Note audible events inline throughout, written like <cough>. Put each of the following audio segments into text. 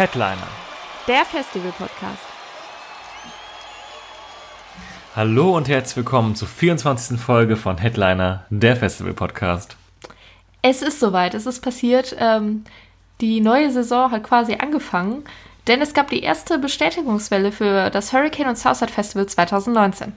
Headliner. Der Festival-Podcast. Hallo und herzlich willkommen zur 24. Folge von Headliner, der Festival Podcast. Es ist soweit, es ist passiert. Ähm, die neue Saison hat quasi angefangen, denn es gab die erste Bestätigungswelle für das Hurricane und Southside Festival 2019.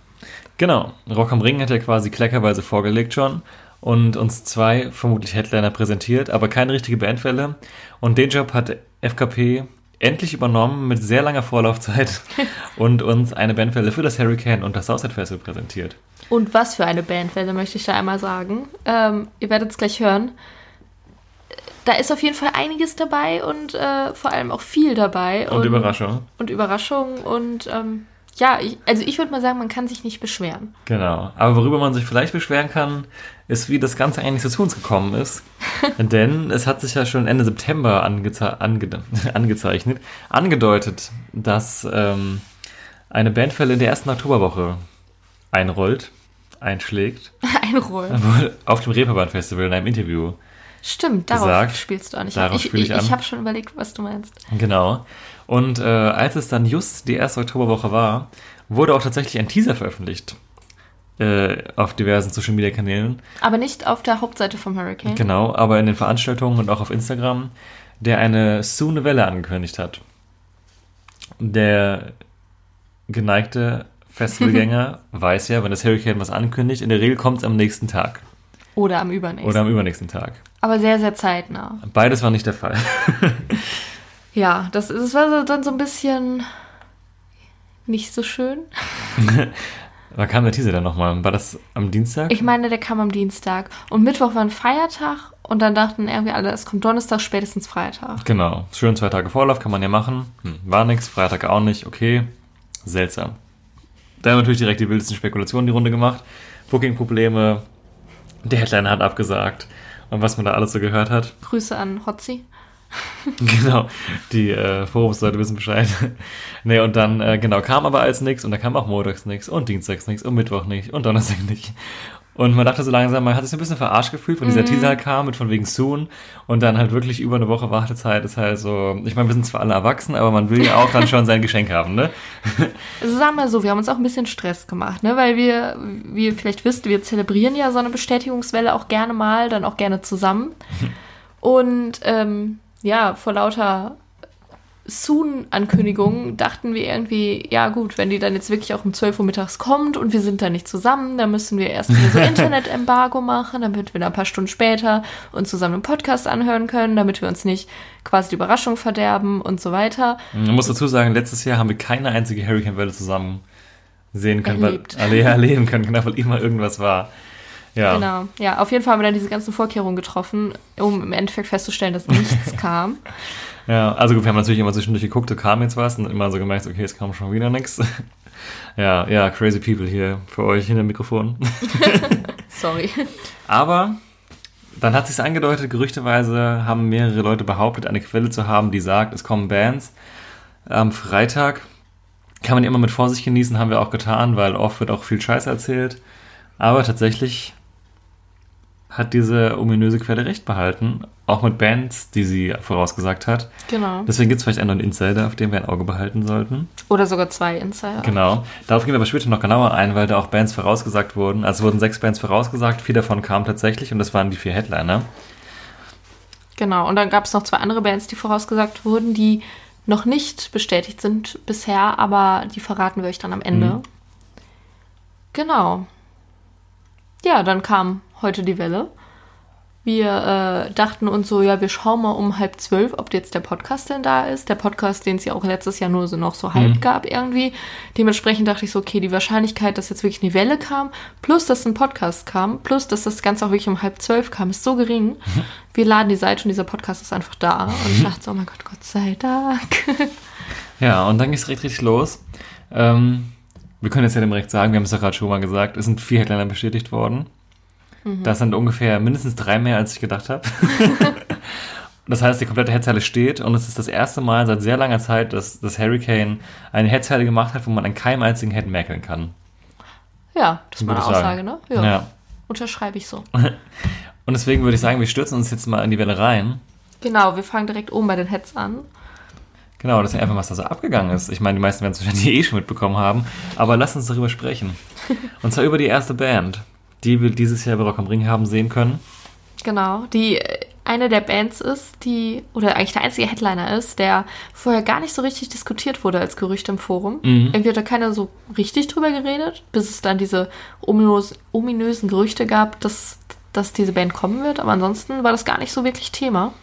Genau, Rock am Ring hat ja quasi kleckerweise vorgelegt schon und uns zwei vermutlich Headliner präsentiert, aber keine richtige Bandwelle. Und den Job hat FKP endlich übernommen mit sehr langer Vorlaufzeit <laughs> und uns eine Bandwelle für das Hurricane und das Southside Festival präsentiert. Und was für eine Bandwelle, möchte ich da einmal sagen. Ähm, ihr werdet es gleich hören. Da ist auf jeden Fall einiges dabei und äh, vor allem auch viel dabei. Und Überraschung. Und Überraschung und ähm, ja, ich, also ich würde mal sagen, man kann sich nicht beschweren. Genau. Aber worüber man sich vielleicht beschweren kann, ist, wie das Ganze eigentlich so zu uns gekommen ist. <laughs> Denn es hat sich ja schon Ende September angeze ange <laughs> angezeichnet, angedeutet, dass ähm, eine Bandwelle in der ersten Oktoberwoche einrollt, einschlägt. <laughs> Einrollen. Auf dem Reeperbahn-Festival in einem Interview. Stimmt, darauf Gesagt. spielst du an. Ich, Darauf ich, ich ich, ich habe schon überlegt, was du meinst. Genau. Und äh, als es dann just die erste Oktoberwoche war, wurde auch tatsächlich ein Teaser veröffentlicht. Äh, auf diversen Social Media Kanälen. Aber nicht auf der Hauptseite vom Hurricane. Genau, aber in den Veranstaltungen und auch auf Instagram, der eine Soon Welle angekündigt hat. Der geneigte Festivalgänger <laughs> weiß ja, wenn das Hurricane was ankündigt, in der Regel kommt es am nächsten Tag Oder am übernächsten. oder am übernächsten Tag. Aber sehr, sehr zeitnah. Beides war nicht der Fall. <laughs> Ja, das, das war so- dann so ein bisschen nicht so schön. <laughs> Wann kam der Teaser dann nochmal? War das am Dienstag? Ich meine, der kam am Dienstag. Und Mittwoch war ein Feiertag. Und dann dachten irgendwie alle, es kommt Donnerstag, spätestens Freitag. Genau. Schön zwei Tage Vorlauf kann man ja machen. Hm, war nix, Freitag auch nicht. Okay. Seltsam. Da haben natürlich direkt die wildesten Spekulationen die Runde gemacht. Booking-Probleme. Der Headliner hat abgesagt. Und was man da alles so gehört hat. Grüße an Hotzi. <laughs> Genau. Die äh, Forumsleute wissen Bescheid. <laughs> nee, und dann, äh, genau, kam aber alles nix. Und da kam auch montags nix. Und dienstags nix. Und Mittwoch nicht. Und Donnerstag <laughs> nicht. Und man dachte so langsam, man hat sich ein bisschen verarscht gefühlt, wenn dieser Teaser kam mit von wegen Soon und dann halt wirklich über eine Woche Wartezeit ist halt so, ich meine, wir sind zwar alle erwachsen, aber man will ja auch dann schon sein Geschenk haben, ne? Also sagen wir so, wir haben uns auch ein bisschen Stress gemacht, ne? Weil wir, wie ihr vielleicht wisst, wir zelebrieren ja so eine Bestätigungswelle auch gerne mal, dann auch gerne zusammen. Und ähm, ja, vor lauter Soon-Ankündigungen dachten wir irgendwie, ja gut, wenn die dann jetzt wirklich auch um 12 Uhr mittags kommt und wir sind da nicht zusammen, dann müssen wir erst wieder so <laughs> Internet-Embargo machen, damit wir dann ein paar Stunden später uns zusammen einen Podcast anhören können, damit wir uns nicht quasi die Überraschung verderben und so weiter. Man muss dazu sagen, letztes Jahr haben wir keine einzige Hurricane-Welle zusammen sehen können, Erlebt. weil alle ja erleben können, genau, weil immer irgendwas war. Ja. Genau. Ja, auf jeden Fall haben wir dann diese ganzen Vorkehrungen getroffen, um im Endeffekt festzustellen, dass nichts <laughs> kam. Ja, also gut, wir haben natürlich immer zwischendurch geguckt, da kam jetzt was und immer so gemerkt, okay, es kam schon wieder nichts. <laughs> Ja, ja, crazy people hier für euch hinter dem Mikrofon. <laughs> Sorry. Aber dann hat sich angedeutet, gerüchteweise haben mehrere Leute behauptet, eine Quelle zu haben, die sagt, es kommen Bands. Am Freitag kann man immer mit Vorsicht genießen, haben wir auch getan, weil oft wird auch viel Scheiß erzählt. Aber tatsächlich hat diese ominöse Quelle recht behalten, auch mit Bands, die sie vorausgesagt hat. Genau. Deswegen gibt es vielleicht einen neuen Insider, auf den wir ein Auge behalten sollten. Oder sogar zwei Insider. Genau. Darauf gehen wir aber später noch genauer ein, weil da auch Bands vorausgesagt wurden. Also wurden sechs Bands vorausgesagt, vier davon kamen tatsächlich und das waren die vier Headliner. Genau. Und dann gab es noch zwei andere Bands, die vorausgesagt wurden, die noch nicht bestätigt sind bisher, aber die verraten wir euch dann am Ende. Mhm. Genau. Ja, dann kam heute die Welle. Wir äh, dachten uns so, ja, wir schauen mal um halb zwölf, ob jetzt der Podcast denn da ist. Der Podcast, den es ja auch letztes Jahr nur so noch so halb gab irgendwie. Dementsprechend dachte ich so, okay, die Wahrscheinlichkeit, dass jetzt wirklich eine Welle kam, plus dass ein Podcast kam, plus dass das Ganze auch wirklich um halb zwölf kam, ist so gering. Wir laden die Seite und dieser Podcast ist einfach da. Und ich dachte so, oh mein Gott, Gott sei Dank. Ja, und dann ging es richtig, richtig los. Ähm, wir können jetzt ja direkt sagen, wir haben es ja gerade schon mal gesagt, es sind vier Headliner bestätigt worden. Das sind ungefähr mindestens drei mehr, als ich gedacht habe. <laughs> das heißt, die komplette Headzeile steht und es ist das erste Mal seit sehr langer Zeit, dass das Hurricane eine Headzeile gemacht hat, wo man an keinem einzigen Head merkeln kann. Ja, das ist mal eine. Aussage, ne? Ja. Unterschreibe ich so. <laughs> Und deswegen würde ich sagen, wir stürzen uns jetzt mal in die Welle rein. Genau, wir fangen direkt oben bei den Heads an. Genau, das ist einfach, was da so abgegangen ist. Ich meine, die meisten werden es wahrscheinlich <laughs> eh schon mitbekommen haben, aber lass uns darüber sprechen. Und zwar über die erste Band, die wir dieses Jahr bei Rock am Ring haben sehen können. Genau, die äh, eine der Bands ist, die, oder eigentlich der einzige Headliner ist, der vorher gar nicht so richtig diskutiert wurde als Gerücht im Forum. Irgendwie hat da keiner so richtig drüber geredet, bis es dann diese ominös, ominösen Gerüchte gab, dass, dass diese Band kommen wird. Aber ansonsten war das gar nicht so wirklich Thema.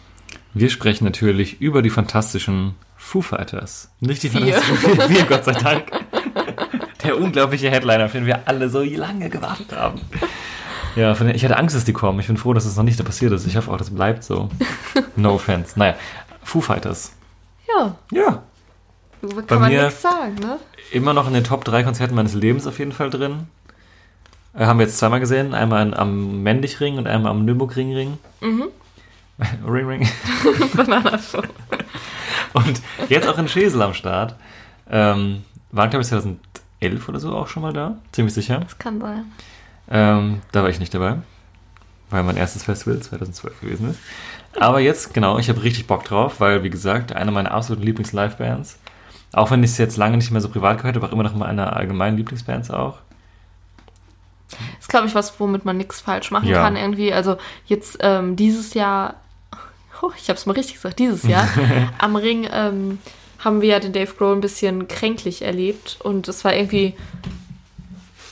Wir sprechen natürlich über die fantastischen Foo Fighters. Nicht die Vier. fantastischen <laughs> Vier, Gott sei Dank. Der unglaubliche Headliner, auf den wir alle so lange gewartet haben. Ja, von ich hatte Angst, dass die kommen. Ich bin froh, dass es noch nicht passiert ist. Ich hoffe auch, das bleibt so. No offense. Naja, Foo Fighters. Ja, Ja, kann Bei man nichts sagen, ne? immer noch in den Top 3 Konzerten meines Lebens auf jeden Fall drin. Äh, haben wir jetzt zweimal gesehen. Einmal in, am Mendichring und einmal am Nürburgring-Ring. Mhm. <laughs> Ring, Ring. <laughs> und jetzt auch in Schesel am Start. Ähm, waren, glaube ich, 2011 oder so auch schon mal da. Ziemlich sicher. Das kann sein. Ähm, da war ich nicht dabei. Weil mein erstes Festival 2012 gewesen ist. Aber jetzt, genau, ich habe richtig Bock drauf, weil, wie gesagt, eine meiner absoluten Lieblings-Live-Bands. Auch wenn ich es jetzt lange nicht mehr so privat gehört habe, auch immer noch mal eine allgemeinen Lieblingsbands auch. ist, glaube ich, was, womit man nichts falsch machen Ja. kann irgendwie. Also jetzt ähm, dieses Jahr, oh, <laughs> ich habe es mal richtig gesagt, dieses Jahr <laughs> am Ring ähm, haben wir ja den Dave Grohl ein bisschen kränklich erlebt und es war irgendwie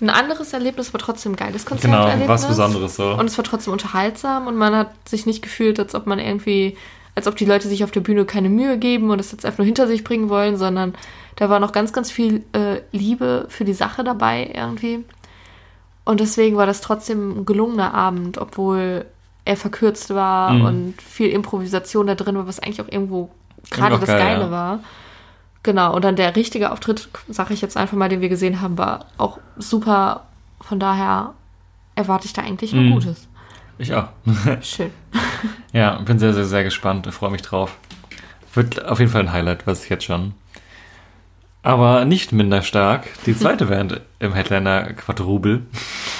ein anderes Erlebnis, aber trotzdem ein geiles Genau, Konzerterlebnis. was Besonderes so. Und es war trotzdem unterhaltsam und man hat sich nicht gefühlt, als ob man irgendwie, als ob die Leute sich auf der Bühne keine Mühe geben und es jetzt einfach nur hinter sich bringen wollen, sondern da war noch ganz, ganz viel äh, Liebe für die Sache dabei irgendwie. Und deswegen war das trotzdem ein gelungener Abend, obwohl er verkürzt war Mhm. und viel Improvisation da drin war, was eigentlich auch irgendwo gerade auch das geil, Geile ja. war. Genau, und dann der richtige Auftritt, sage ich jetzt einfach mal, den wir gesehen haben, war auch super. Von daher erwarte ich da eigentlich nur Mhm. Gutes. Ich auch. <laughs> Schön. ja, bin sehr, sehr, sehr gespannt. Ich freue mich drauf. Wird auf jeden Fall ein Highlight, weiß ich jetzt schon. Aber nicht minder stark, die zweite <laughs> Band im Headliner Quadrubel,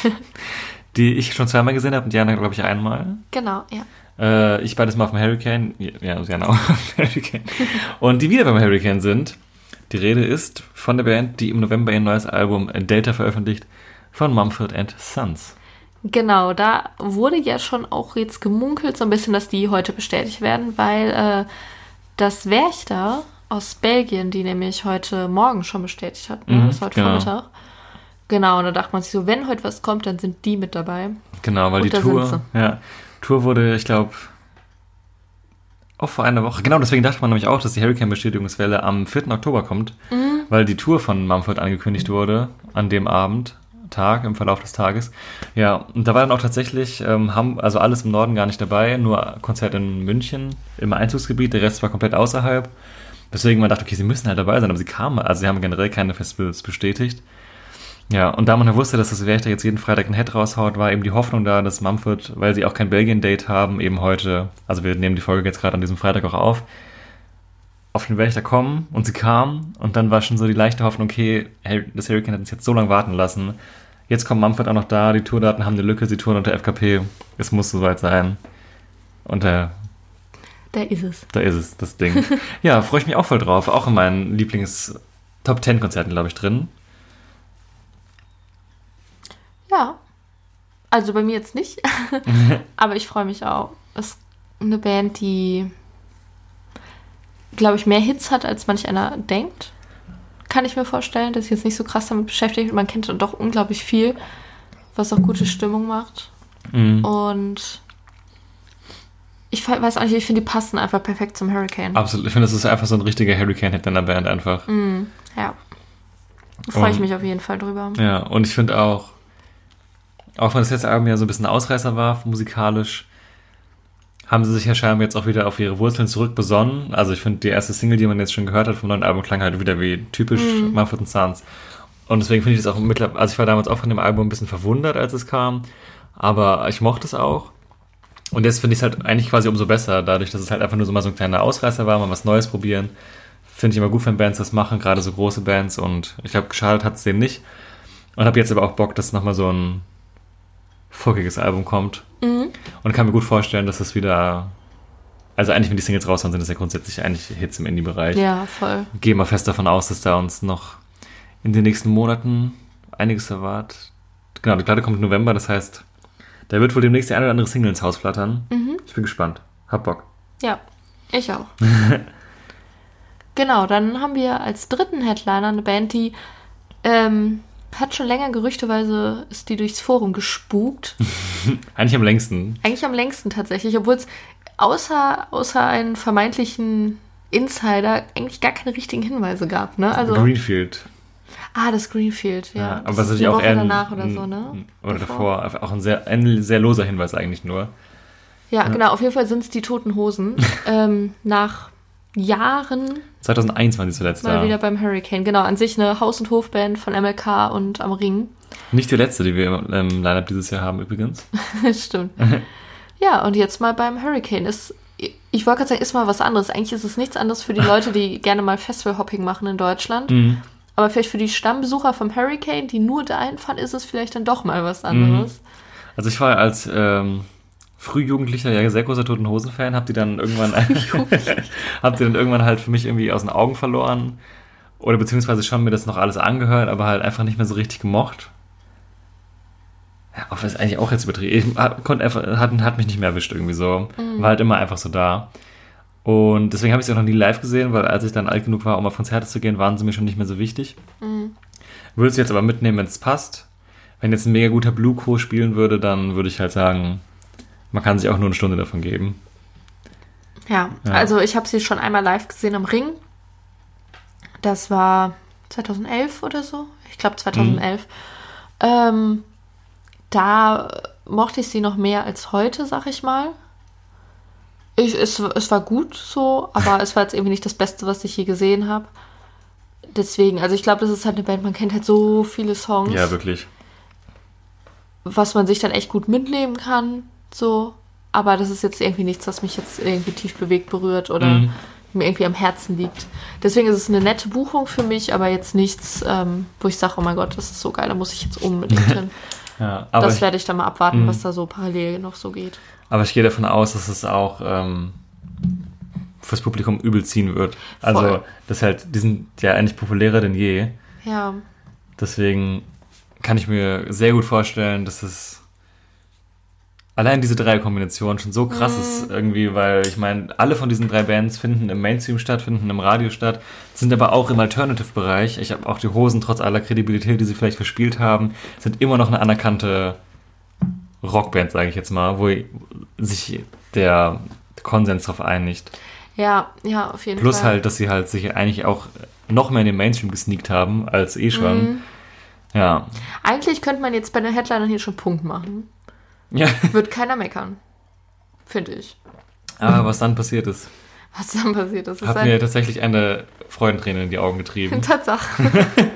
<laughs> die ich schon zweimal gesehen habe und Jana, glaube ich, einmal. Genau, ja. Äh, ich beides mal auf dem Hurricane. Ja, <laughs> dem Hurricane. Und die wieder beim Hurricane sind. Die Rede ist von der Band, die im November ihr neues Album Delta veröffentlicht, von Mumford and Sons. Genau, da wurde ja schon auch jetzt gemunkelt, so ein bisschen, dass die heute bestätigt werden, weil äh, das Werchter aus Belgien, die nämlich heute Morgen schon bestätigt hat, ne? Mhm, das heute genau. Vormittag. Genau, und da dachte man sich so, wenn heute was kommt, dann sind die mit dabei. Genau, weil Und die Tour, ja, Tour wurde, ich glaube, auch vor einer Woche. Genau, deswegen dachte man nämlich auch, dass die Hurricane-Bestätigungswelle am 4. Oktober kommt, Mhm. weil die Tour von Mumford angekündigt wurde an dem Abend, Tag, im Verlauf des Tages. Ja, und da war dann auch tatsächlich, ähm, haben, also alles im Norden gar nicht dabei, nur Konzert in München im Einzugsgebiet, der Rest war komplett außerhalb. Deswegen man dachte, okay, sie müssen halt dabei sein, aber sie kamen, also sie haben generell keine Festivals bestätigt. Ja, und da man ja wusste, dass das Werchter jetzt jeden Freitag ein Head raushaut, war eben die Hoffnung da, dass Mumford, weil sie auch kein Belgien-Date haben, eben heute, also wir nehmen die Folge jetzt gerade an diesem Freitag auch auf, auf den Wächter kommen und sie kamen und dann war schon so die leichte Hoffnung, okay, das Hurricane hat uns jetzt so lange warten lassen. Jetzt kommt Mumford auch noch da, die Tourdaten haben eine Lücke, sie touren unter FKP, es muss soweit sein. Und äh, Da ist es. da ist es, das Ding. <laughs> ja, freue ich mich auch voll drauf. Auch in meinen Lieblings-Top 10 Konzerten, glaube ich, drin. Ja. Also bei mir jetzt nicht. <laughs> <laughs> Aber ich freue mich auch. Es ist eine Band, die, glaube ich, mehr Hits hat, als manch einer denkt. Kann ich mir vorstellen, dass ich jetzt nicht so krass damit beschäftigt. Man kennt dann doch unglaublich viel, was auch gute Stimmung macht. Mhm. Und Ich weiß auch nicht, ich finde, die passen einfach perfekt zum Hurricane. Absolut. Ich finde, das ist einfach so ein richtiger Hurricane-Hit in der Band einfach. Ja. Freue ich mich auf jeden Fall drüber. Ja, und ich finde auch, auch wenn das letzte Album ja so ein bisschen Ausreißer war, musikalisch, haben sie sich ja scheinbar jetzt auch wieder auf ihre Wurzeln zurückbesonnen. Also ich finde, die erste Single, die man jetzt schon gehört hat vom neuen Album, klang halt wieder wie typisch Mumford Sons. Und deswegen finde ich das auch mittlerweile, also ich war damals auch von dem Album ein bisschen verwundert, als es kam, aber ich mochte es auch. Und jetzt finde ich es halt eigentlich quasi umso besser, dadurch, dass es halt einfach nur so mal so ein kleiner Ausreißer war, mal was Neues probieren. Finde ich immer gut, wenn Bands das machen, gerade so große Bands. Und ich glaube, geschadet hat es dem nicht. Und habe jetzt aber auch Bock, dass nochmal so ein folkiges Album kommt. Und kann mir gut vorstellen, dass das wieder. Also eigentlich, wenn die Singles raus sind, sind das ja grundsätzlich eigentlich Hits im Indie-Bereich. Ja, voll. Gehe mal fest davon aus, dass da uns noch in den nächsten Monaten einiges erwartet. Genau, die Platte kommt im November, das heißt, da wird wohl demnächst die eine oder andere Single ins Haus flattern. Ich bin gespannt. Hab Bock. Ja, ich auch. <laughs> genau, dann haben wir als dritten Headliner eine Band, die ähm, hat schon länger gerüchteweise ist die durchs Forum gespukt. <laughs> Eigentlich am längsten. Eigentlich am längsten tatsächlich, obwohl es außer, außer einen vermeintlichen Insider eigentlich gar keine richtigen Hinweise gab. Ne? Also, Greenfield. ah, das Greenfield, ja. Ja, Das aber das ist ist ja auch Woche eher danach oder so, ne? Oder Davor. davor. Auch ein sehr, ein sehr loser Hinweis eigentlich nur. Ja, genau, auf jeden Fall sind es die Toten Hosen. <laughs> ähm, nach Jahren 2001 waren die zuletzt mal da. wieder beim Hurricane. Genau, an sich eine Haus- und Hofband von MLK und am Ring. Nicht die letzte, die wir im ähm, Line-Up dieses Jahr haben übrigens. <laughs> Stimmt. <laughs> ja, und jetzt mal beim Hurricane. Ist, ich wollte gerade sagen, ist mal was anderes. Eigentlich ist es nichts anderes für die Leute, die <laughs> gerne mal Festival-Hopping machen in Deutschland. Mhm. Aber vielleicht für die Stammbesucher vom Hurricane, die nur da einfahren, ist es vielleicht dann doch mal was anderes. Also ich war als ähm, Frühjugendlicher ja sehr großer Toten Hosen Fan, hab die dann irgendwann <laughs> <laughs> hab die dann irgendwann halt für mich irgendwie aus den Augen verloren oder beziehungsweise schon mir das noch alles angehört, aber halt einfach nicht mehr so richtig gemocht. Ja, das ist eigentlich auch jetzt übertrieben. Hab- konnte einfach, hat, hat mich nicht mehr erwischt irgendwie so. War halt immer einfach so da. Und deswegen habe ich sie auch noch nie live gesehen, weil als ich dann alt genug war, um auf Konzerte zu gehen, waren sie mir schon nicht mehr so wichtig. Würde sie jetzt aber mitnehmen, wenn es passt. Wenn jetzt ein mega guter Blue Co. spielen würde, dann würde ich halt sagen, man kann sich auch nur eine Stunde davon geben. Ja, Ja. also ich habe sie schon einmal live gesehen am Ring. Das war 2011 oder so. Ich glaube 2011. Ähm, da mochte ich sie noch mehr als heute, sag ich mal. Ich, es, es war gut so, aber <laughs> es war jetzt irgendwie nicht das Beste, was ich je gesehen habe. Deswegen, also ich glaube, das ist halt eine Band, man kennt halt so viele Songs, Ja, wirklich. was man sich dann echt gut mitnehmen kann. So. Aber das ist jetzt irgendwie nichts, was mich jetzt irgendwie tief bewegt berührt oder Mhm. mir irgendwie am Herzen liegt. Deswegen ist es eine nette Buchung für mich, aber jetzt nichts, ähm, wo ich sage, oh mein Gott, das ist so geil, da muss ich jetzt unbedingt <laughs> hin. Ja, das ich, werde ich dann mal abwarten, Mhm. was da so parallel noch so geht. aber ich gehe davon aus, dass es auch ähm, fürs Publikum übel ziehen wird. Also, Voll. das halt, die sind ja eigentlich populärer denn je. Ja, Deswegen kann ich mir sehr gut vorstellen, dass es allein diese drei Kombinationen schon so krass ist irgendwie, weil ich meine, alle von diesen drei Bands finden im Mainstream statt, finden im Radio statt, sind aber auch im Alternative-Bereich. Ich habe auch die Hosen, trotz aller Kredibilität, die sie vielleicht verspielt haben, sind immer noch eine anerkannte Rockband, sage ich jetzt mal, wo sich der Konsens darauf einigt. ja, ja, auf jeden Plus Fall. halt, dass sie halt sich eigentlich auch noch mehr in den Mainstream gesneakt haben als eh schon. Mhm. Ja. Eigentlich könnte man jetzt bei den Headlinern hier schon Punkt machen. Ja. <laughs> Wird keiner meckern. Finde ich. Aber was dann passiert ist, Was dann passiert ist, ist hat ein mir tatsächlich eine Freudenträne in die Augen getrieben. <laughs> Tatsache. <laughs>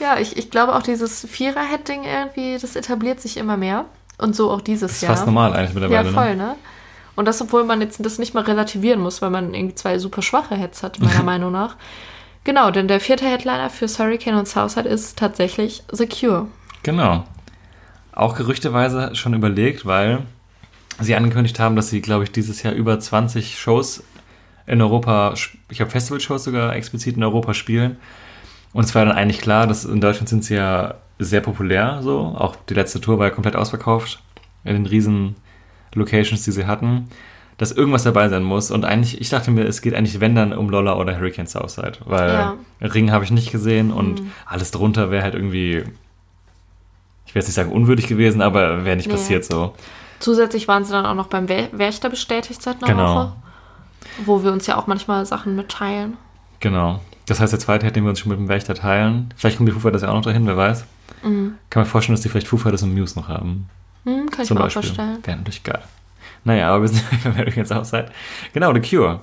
ja, ich, ich glaube auch dieses Vierer-Head-Ding irgendwie, das etabliert sich immer mehr. Und so auch dieses Das ist Jahr. fast normal eigentlich Ja, mittlerweile. voll, Ne? ne? Und das, obwohl man jetzt das nicht mal relativieren muss, weil man irgendwie zwei super schwache Heads hat, meiner Meinung nach. Genau, denn der vierte Headliner für Hurricane und Southside ist tatsächlich The Cure. Genau. Auch gerüchteweise schon überlegt, weil sie angekündigt haben, dass sie, glaube ich, dieses Jahr über 20 Shows in Europa, ich habe Festivalshows sogar explizit in Europa spielen. Und es war dann eigentlich klar, dass in Deutschland sind sie ja sehr populär, so. Auch die letzte Tour war ja komplett ausverkauft in den riesen Locations, die sie hatten, dass irgendwas dabei sein muss. Und eigentlich, ich dachte mir, es geht eigentlich, wenn dann, um Lolla oder Hurricane Southside, weil Ja. Ring habe ich nicht gesehen und alles drunter wäre halt irgendwie, ich will jetzt nicht sagen unwürdig gewesen, aber wäre nicht Nee. passiert so. Zusätzlich waren sie dann auch noch beim Wä- Wächter bestätigt seit einer Genau. Woche. Wo wir uns ja auch manchmal Sachen mitteilen. Genau. Das heißt, der zweite hätten wir uns schon mit dem Wächter teilen. Vielleicht kommen die Foo Fighters ja auch noch dahin, wer weiß. Mhm. Kann mir vorstellen, dass die vielleicht Foo Fighters und Muse noch haben. Hm, kann ich Zum mir auch Beispiel. vorstellen. Wäre natürlich geil. Naja, aber wir sind wenn ihr jetzt auch seid. Genau, The Cure.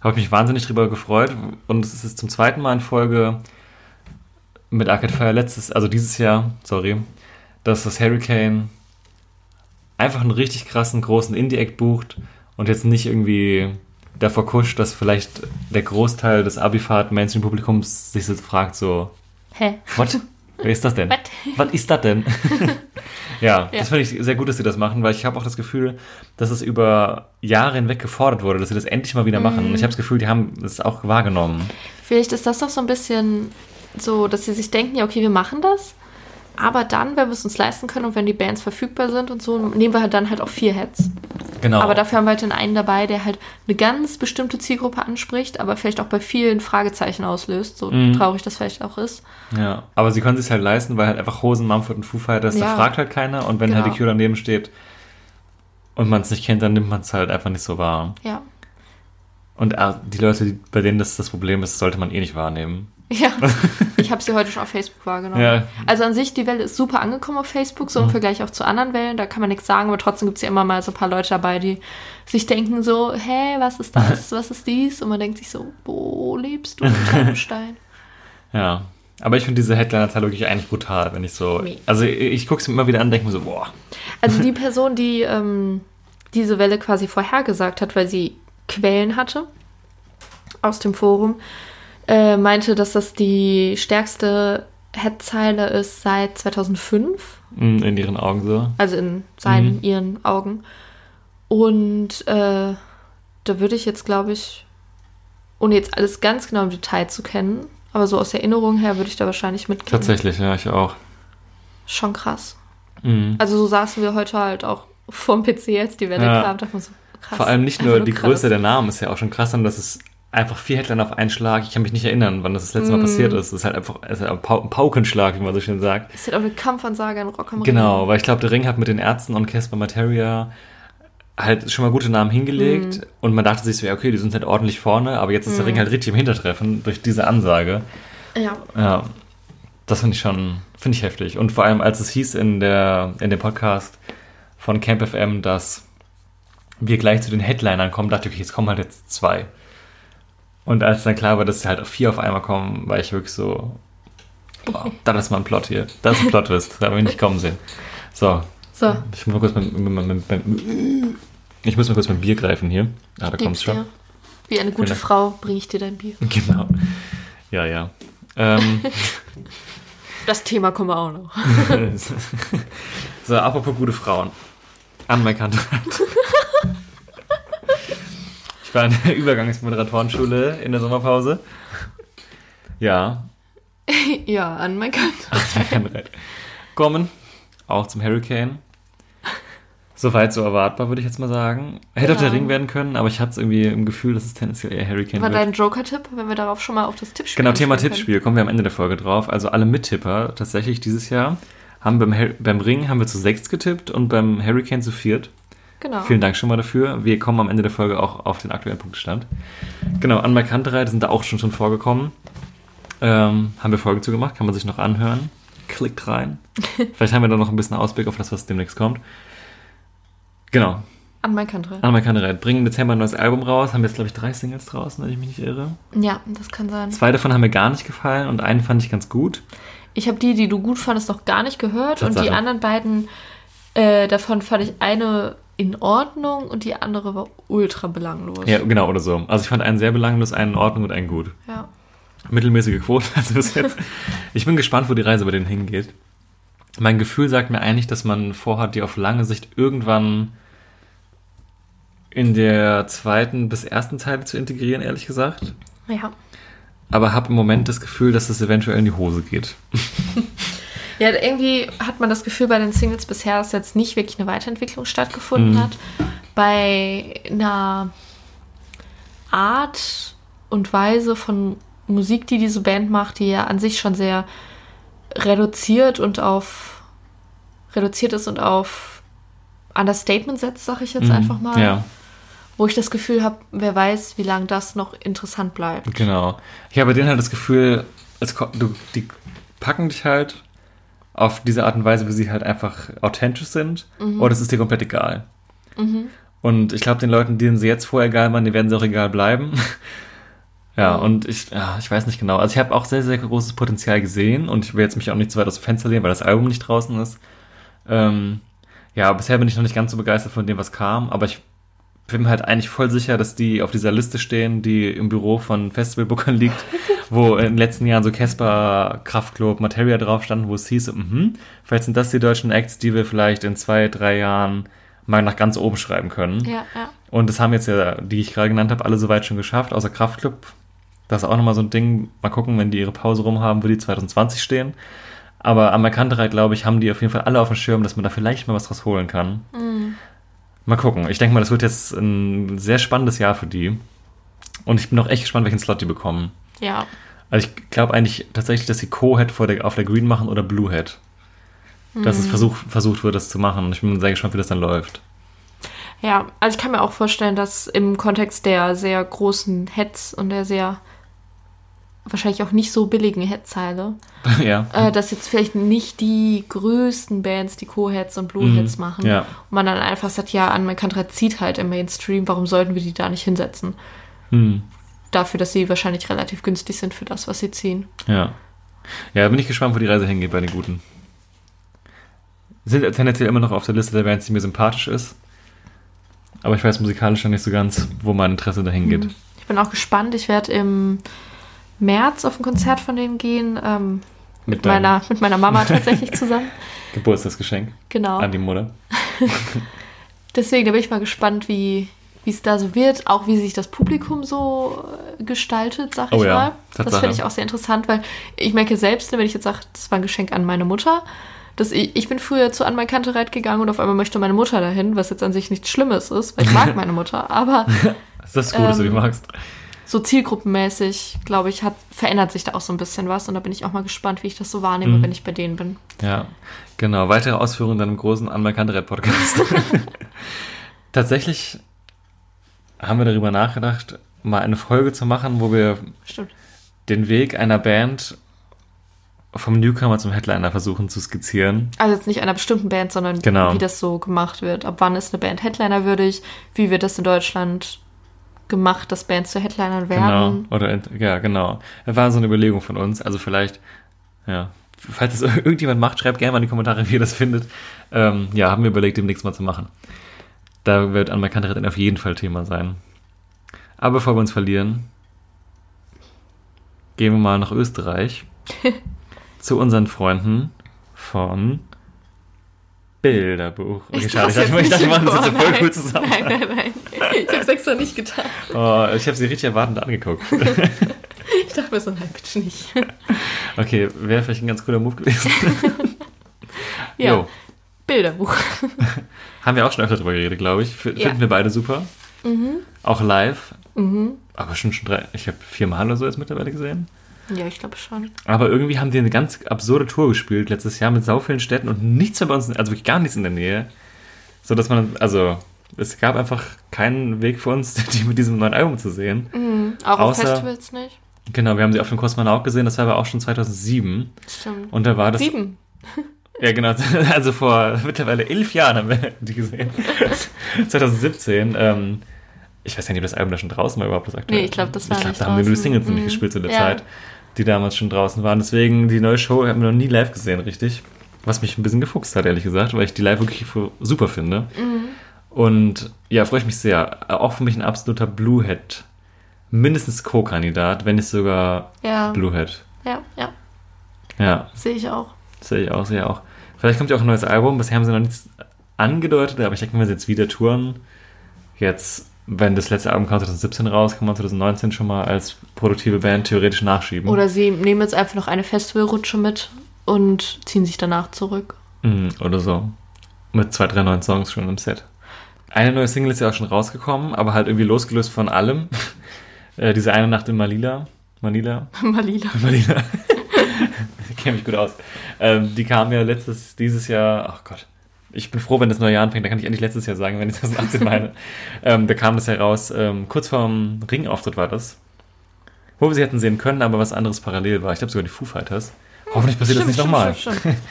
Habe ich mich wahnsinnig drüber gefreut. Und es ist zum zweiten Mal in Folge mit Arcade Fire letztes, also dieses Jahr, sorry, dass das Hurricane einfach einen richtig krassen großen Indie-Act bucht und jetzt nicht irgendwie davor kuscht, dass vielleicht der Großteil des Abifahrt-Mainstream-Publikums sich so fragt, so, Hä? what? Wer ist das denn? Was? Was ist das denn? <laughs> ja, Ja. das finde ich sehr gut, dass sie das machen, weil ich habe auch das Gefühl, dass es über Jahre hinweg gefordert wurde, dass sie das endlich mal wieder machen. Und ich habe das Gefühl, die haben es auch wahrgenommen. Vielleicht ist das doch so ein bisschen so, dass sie sich denken, ja, okay, wir machen das. Aber dann, wenn wir es uns leisten können und wenn die Bands verfügbar sind und so, nehmen wir halt dann halt auch vier Heads. Genau. Aber dafür haben wir halt den einen dabei, der halt eine ganz bestimmte Zielgruppe anspricht, aber vielleicht auch bei vielen Fragezeichen auslöst, so Mhm. traurig das vielleicht auch ist. ja, aber sie können es sich halt leisten, weil halt einfach Hosen, Mumford und Foo Fighters, da Ja. fragt halt keiner. Und wenn halt die Genau. Cure daneben steht und man es nicht kennt, dann nimmt man es halt einfach nicht so wahr. Ja. Und äh, die Leute, bei denen das das Problem ist, sollte man eh nicht wahrnehmen. <laughs> Ja, <laughs> ich habe sie heute schon auf Facebook wahrgenommen. Ja. Also an sich, die Welle ist super angekommen auf Facebook, so im Vergleich auch zu anderen Wellen. Da kann man nichts sagen, aber trotzdem gibt es ja immer mal so ein paar Leute dabei, die sich denken so, hä, was ist das, <laughs> was ist dies? Und man denkt sich so, wo lebst du, Traumstein? Ja. Aber ich finde diese Headliner-Zahl wirklich eigentlich brutal, wenn ich so. Nee. Also ich, ich gucke es mir immer wieder an und denke mir so, boah. Also die Person, die ähm, diese Welle quasi vorhergesagt hat, weil sie Quellen hatte aus dem Forum, äh, meinte, dass das die stärkste Headzeile ist seit 2005. mm, In ihren Augen so. Also in seinen, Mhm. ihren Augen. Und äh, da würde ich jetzt, glaube ich, ohne jetzt alles ganz genau im Detail zu kennen, aber so aus Erinnerung her würde ich da wahrscheinlich mitgehen. Tatsächlich, ja, ich auch. Schon krass. Mhm. Also so saßen wir heute halt auch vorm PC, als die Welle Ja. kam. Dachte man so, krass. Vor allem nicht Einfach nur die krass. Größe der Namen ist ja auch schon krass, sondern dass es einfach vier Headliner auf einen Schlag. Ich kann mich nicht erinnern, wann das das letzte Mal Mhm. passiert ist. Es ist halt einfach es ist ein Pau- ein Paukenschlag, wie man so schön sagt. Ist halt auch eine Kampfansage an Rock am Genau, Ring. weil ich glaube, der Ring hat mit den Ärzten und Casper Materia halt schon mal gute Namen hingelegt Mhm. und man dachte sich so, ja, okay, die sind halt ordentlich vorne, aber jetzt ist Mhm. der Ring halt richtig im Hintertreffen durch diese Ansage. Ja. Ja, das finde ich schon, finde ich heftig. Und vor allem, als es hieß in, der, in dem Podcast von Camp FM, dass wir gleich zu den Headlinern kommen, dachte ich, okay, jetzt kommen halt jetzt zwei. Und als dann klar war, dass sie halt auf vier auf einmal kommen, war ich wirklich so, boah, das ist mal ein Plot hier. Das ist ein Plot-Twist, da habe ich nicht kommen sehen. So, So, ich muss mal kurz mit, mit, mit, mit, ich muss mal kurz mein Bier greifen hier. Ah, da kommt's gib's schon. Wie eine gute Dank. Frau bringe ich dir dein Bier. Genau. Ja, ja. Ähm, <laughs> Das Thema kommen wir auch noch. <laughs> so, apropos gute Frauen. Anerkannt. <laughs> ich war in der <laughs> Übergangsmoderatorenschule in der Sommerpause. Ja, <laughs> ja, an mein Kant. Anerkannt. Kommen, auch zum Hurricane. Soweit so erwartbar, würde ich jetzt mal sagen. Hätte auch der. Ring werden können, aber ich hatte irgendwie im Gefühl, dass es tendenziell eher Hurricane War wird. dein Joker-Tipp, wenn wir darauf schon mal auf das Tippspiel Genau, Thema Tippspiel, kommen wir am Ende der Folge drauf. Also alle Mittipper tatsächlich dieses Jahr haben beim, beim Ring haben wir zu sechs getippt und beim Hurricane zu viert. Genau. Vielen Dank schon mal dafür. Wir kommen am Ende der Folge auch auf den aktuellen Punktestand. Genau, an Markanterei sind da auch schon, schon vorgekommen. Ähm, haben wir Folgen zu gemacht, kann man sich noch anhören. Klickt rein. <laughs> Vielleicht haben wir da noch ein bisschen Ausblick auf das, was demnächst kommt. Genau, An mein Kant rein. an Markanterei. Bringen im Dezember ein neues Album raus. Haben jetzt, glaube ich, drei Singles draußen, wenn ich mich nicht irre. Ja, das kann sein. Zwei davon haben mir gar nicht gefallen und einen fand ich ganz gut. Ich habe die, die du gut fandest, noch gar nicht gehört. Und die Tatsache. anderen beiden, äh, davon fand ich eine in Ordnung und die andere war ultra belanglos. Ja, genau, oder so. Also ich fand einen sehr belanglos, einen in Ordnung und einen gut. Ja. Mittelmäßige Quote, also bis <laughs> jetzt. Ich bin gespannt, wo die Reise bei denen hingeht. Mein Gefühl sagt mir eigentlich, dass man vorhat, die auf lange Sicht irgendwann in der zweiten bis ersten Teile zu integrieren, ehrlich gesagt. Ja. Aber habe im Moment das Gefühl, dass es eventuell in die Hose geht. <laughs> Ja, irgendwie hat man das Gefühl bei den Singles bisher, dass jetzt nicht wirklich eine Weiterentwicklung stattgefunden Mhm. hat. Bei einer Art und Weise von Musik, die diese Band macht, die ja an sich schon sehr reduziert und auf reduziert ist und auf Understatement setzt, sag ich jetzt einfach mal. Mhm. Ja, Wo ich das Gefühl habe, wer weiß, wie lange das noch interessant bleibt. genau. Ich habe bei denen halt das Gefühl, es, du, die packen dich halt auf diese Art und Weise, wie sie halt einfach authentisch sind. Oder es ist dir komplett egal. Und ich glaube, den Leuten, denen sie jetzt vorher egal waren, die werden sie auch egal bleiben. <laughs> ja, und ich, ja, ich weiß nicht genau. Also ich habe auch sehr, sehr großes Potenzial gesehen und ich will jetzt mich auch nicht zu weit aus dem Fenster lehnen, weil das Album nicht draußen ist. Ähm, ja, bisher bin ich noch nicht ganz so begeistert von dem, was kam, aber ich bin mir halt eigentlich voll sicher, dass die auf dieser Liste stehen, die im Büro von Festivalbookern <laughs> liegt, <laughs> wo in den letzten Jahren so Casper, Kraftklub, Materia drauf standen, wo es hieß, mhm, vielleicht sind das die deutschen Acts, die wir vielleicht in zwei, drei Jahren mal nach ganz oben schreiben können. Ja, ja. Und das haben jetzt ja, die ich gerade genannt habe, alle soweit schon geschafft, außer Kraftclub. Das ist auch nochmal so ein Ding. Mal gucken, wenn die ihre Pause rum haben, wo die 2020 stehen. Aber am Erkannterei, glaube ich, haben die auf jeden Fall alle auf dem Schirm, dass man da vielleicht mal was draus holen kann. Mal gucken. Ich denke mal, das wird jetzt ein sehr spannendes Jahr für die. Und ich bin auch echt gespannt, welchen Slot die bekommen. Ja. Also ich glaube eigentlich tatsächlich, dass sie Co-Head vor der, auf der Green machen oder Blue-Head. Dass es versuch, versucht wird, das zu machen. Ich bin sehr gespannt, wie das dann läuft. Ja, also ich kann mir auch vorstellen, dass im Kontext der sehr großen Heads und der sehr wahrscheinlich auch nicht so billigen Headzeile, <laughs> ja. äh, dass jetzt vielleicht nicht die größten Bands die Co-Heads und Blue-Heads machen. ja. Und man dann einfach sagt, ja, an Kantra zieht halt im Mainstream, warum sollten wir die da nicht hinsetzen? Hm. Dafür, dass sie wahrscheinlich relativ günstig sind für das, was sie ziehen. Ja. Ja, bin ich gespannt, wo die Reise hingeht bei den Guten. Sind tendenziell immer noch auf der Liste der Bands, die mir sympathisch ist. Aber ich weiß musikalisch noch nicht so ganz, wo mein Interesse dahin geht. Ich bin auch gespannt. Ich werde im März auf ein Konzert von denen gehen. Ähm, Mit mit, meiner, mit meiner Mama tatsächlich zusammen. <laughs> Geburtstagsgeschenk Genau. an die Mutter. <laughs> <laughs> Deswegen, da bin ich mal gespannt, wie wie es da so wird, auch wie sich das Publikum so äh, gestaltet, sag ich Oh ja, mal. Das Tatsache. finde ich auch sehr interessant, weil ich merke selbst, wenn ich jetzt sage, das war ein Geschenk an meine Mutter, dass ich, ich bin früher zu An mein Kantereit gegangen und auf einmal möchte meine Mutter dahin, was jetzt an sich nichts Schlimmes ist, weil ich mag <laughs> meine Mutter, aber <laughs> Das ist gut, dass du die Ähm, magst. so zielgruppenmäßig, glaube ich, hat, verändert sich da auch so ein bisschen was und da bin ich auch mal gespannt, wie ich das so wahrnehme, Mhm. wenn ich bei denen bin. Ja, genau. Weitere Ausführungen dann im großen Anmerkantereit-Podcast. <laughs> Tatsächlich haben wir darüber nachgedacht, mal eine Folge zu machen, wo wir Stimmt. den Weg einer Band vom Newcomer zum Headliner versuchen zu skizzieren. Also jetzt nicht einer bestimmten Band, sondern Genau. wie das so gemacht wird. Ab wann ist eine Band Headliner würdig? Wie wird das in Deutschland gemacht, dass Bands zu Headlinern Genau. werden? Oder ja, genau. Das war so eine Überlegung von uns. Also vielleicht, ja, falls es <laughs> irgendjemand macht, schreibt gerne mal in die Kommentare, wie ihr das findet. Ähm, ja, haben wir überlegt, demnächst mal zu machen. Da wird Anmerkantereit auf jeden Fall Thema sein. Aber bevor wir uns verlieren, gehen wir mal nach Österreich <laughs> zu unseren Freunden von Bilderbuch. Okay, schade, ich dachte, ich dachte, wir machen das jetzt so voll cool zusammen. Nein, nein, nein. Ich habe es extra nicht getan. Oh, ich habe sie richtig erwartend angeguckt. <laughs> Ich dachte mir so, nein, bitte nicht. Okay, wäre vielleicht ein ganz cooler Move gewesen. <laughs> Ja, Jo. Bilderbuch. <laughs> Haben wir auch schon öfter drüber geredet, glaube ich. F Ja. Finden wir beide super. Mhm. Auch live. Aber schon, schon drei, ich habe viermal oder so jetzt mittlerweile gesehen. Ja, ich glaube schon. Aber irgendwie haben die eine ganz absurde Tour gespielt letztes Jahr mit sau vielen Städten und nichts mehr bei uns, also wirklich gar nichts in der Nähe. So dass man, also, es gab einfach keinen Weg für uns, <laughs> die mit diesem neuen Album zu sehen. Auch auf Außer- Festivals nicht? Genau, wir haben sie auf dem Kosmonaut gesehen, das war aber auch schon 2007. Stimmt. Und da war das. Sieben. Ja, genau. <laughs> Also vor mittlerweile elf Jahren haben wir die gesehen. <laughs> 2017. Ähm, ich weiß ja nicht, ob das Album da schon draußen war überhaupt das aktuelle. Nee, ich glaub, das war Ich glaube, da haben wir nur die. Singles nämlich Mhm. gespielt zu der Ja. Zeit, die damals schon draußen waren. Deswegen, die neue Show haben wir noch nie live gesehen, richtig. Was mich ein bisschen gefuchst hat, ehrlich gesagt, weil ich die live wirklich super finde. Mhm. Und ja, freue ich mich sehr. Auch für mich ein absoluter Bluehead. Mindestens Co-Kandidat, wenn nicht sogar Ja. Bluehead. Ja, ja, Ja, sehe ich auch. Sehe ich auch, sehe ich auch. Vielleicht kommt ja auch ein neues Album. Bisher haben sie noch nichts angedeutet, aber ich denke, wenn sie jetzt wieder touren, jetzt, wenn das letzte Album kam 2017 raus, kann man 2019 schon mal als produktive Band theoretisch nachschieben. Oder sie nehmen jetzt einfach noch eine Festivalrutsche mit und ziehen sich danach zurück. Mhm, oder so. Mit zwei, drei neuen Songs schon im Set. Eine neue Single ist ja auch schon rausgekommen, aber halt irgendwie losgelöst von allem. <laughs> äh, diese eine Nacht in Manila. Manila? <laughs> Malila. Marlina. Ich kenne mich gut aus. Ähm, die kam ja letztes, dieses Jahr, ach Gott, Ich bin froh, wenn das neue Jahr anfängt, dann kann ich endlich letztes Jahr sagen, wenn ich 2018 <laughs> meine. ähm, da kam das heraus, ähm, kurz vorm Ringauftritt war das. Wo wir sie hätten sehen können, aber was anderes parallel war. Ich glaube sogar die Foo Fighters. Hoffentlich passiert das nicht nochmal. Stimmt, stimmt. <laughs>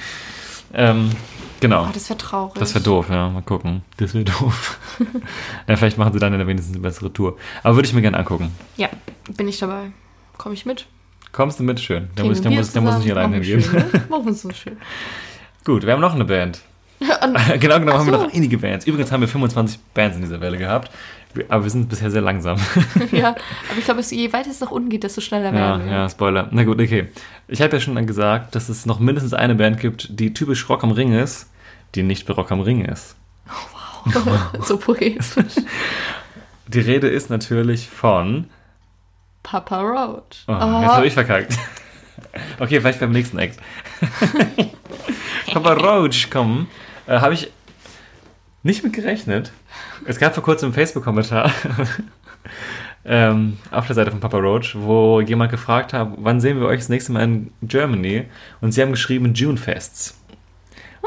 Ähm, genau. Oh, das wäre traurig. Das wäre doof, ja. Mal gucken. Das wäre doof. <laughs> ja, vielleicht machen sie dann ja wenigstens eine bessere Tour. Aber würde ich mir gerne angucken. Ja, bin ich dabei. Komme ich mit? Kommst du mit? Schön. Da muss, muss, muss ich nicht zusammen. allein Machen wir hingehen. ne? <laughs> Machen wir so schön. Gut, wir haben noch eine Band. <laughs> Genau genommen haben wir so. noch einige Bands. Übrigens haben wir 25 Bands in dieser Welle gehabt. Wir- Aber wir sind bisher sehr langsam. <laughs> ja, aber ich glaube, je weiter es nach unten geht, desto schneller ja, werden wir. ja, Spoiler. Na gut, okay. Ich habe ja schon gesagt, dass es noch mindestens eine Band gibt, die typisch Rock am Ring ist, die nicht bei Rock am Ring ist. so poetisch. Die Rede ist natürlich von. Papa Roach. Oh, Jetzt habe ich verkackt. <laughs> Okay, vielleicht beim nächsten Act. <laughs> Papa Roach kommen. Äh, habe ich nicht mit gerechnet. Es gab vor kurzem einen Facebook-Kommentar <laughs> ähm, auf der Seite von Papa Roach, wo jemand gefragt hat, wann sehen wir euch das nächste Mal in Germany? Und sie haben geschrieben June Fests.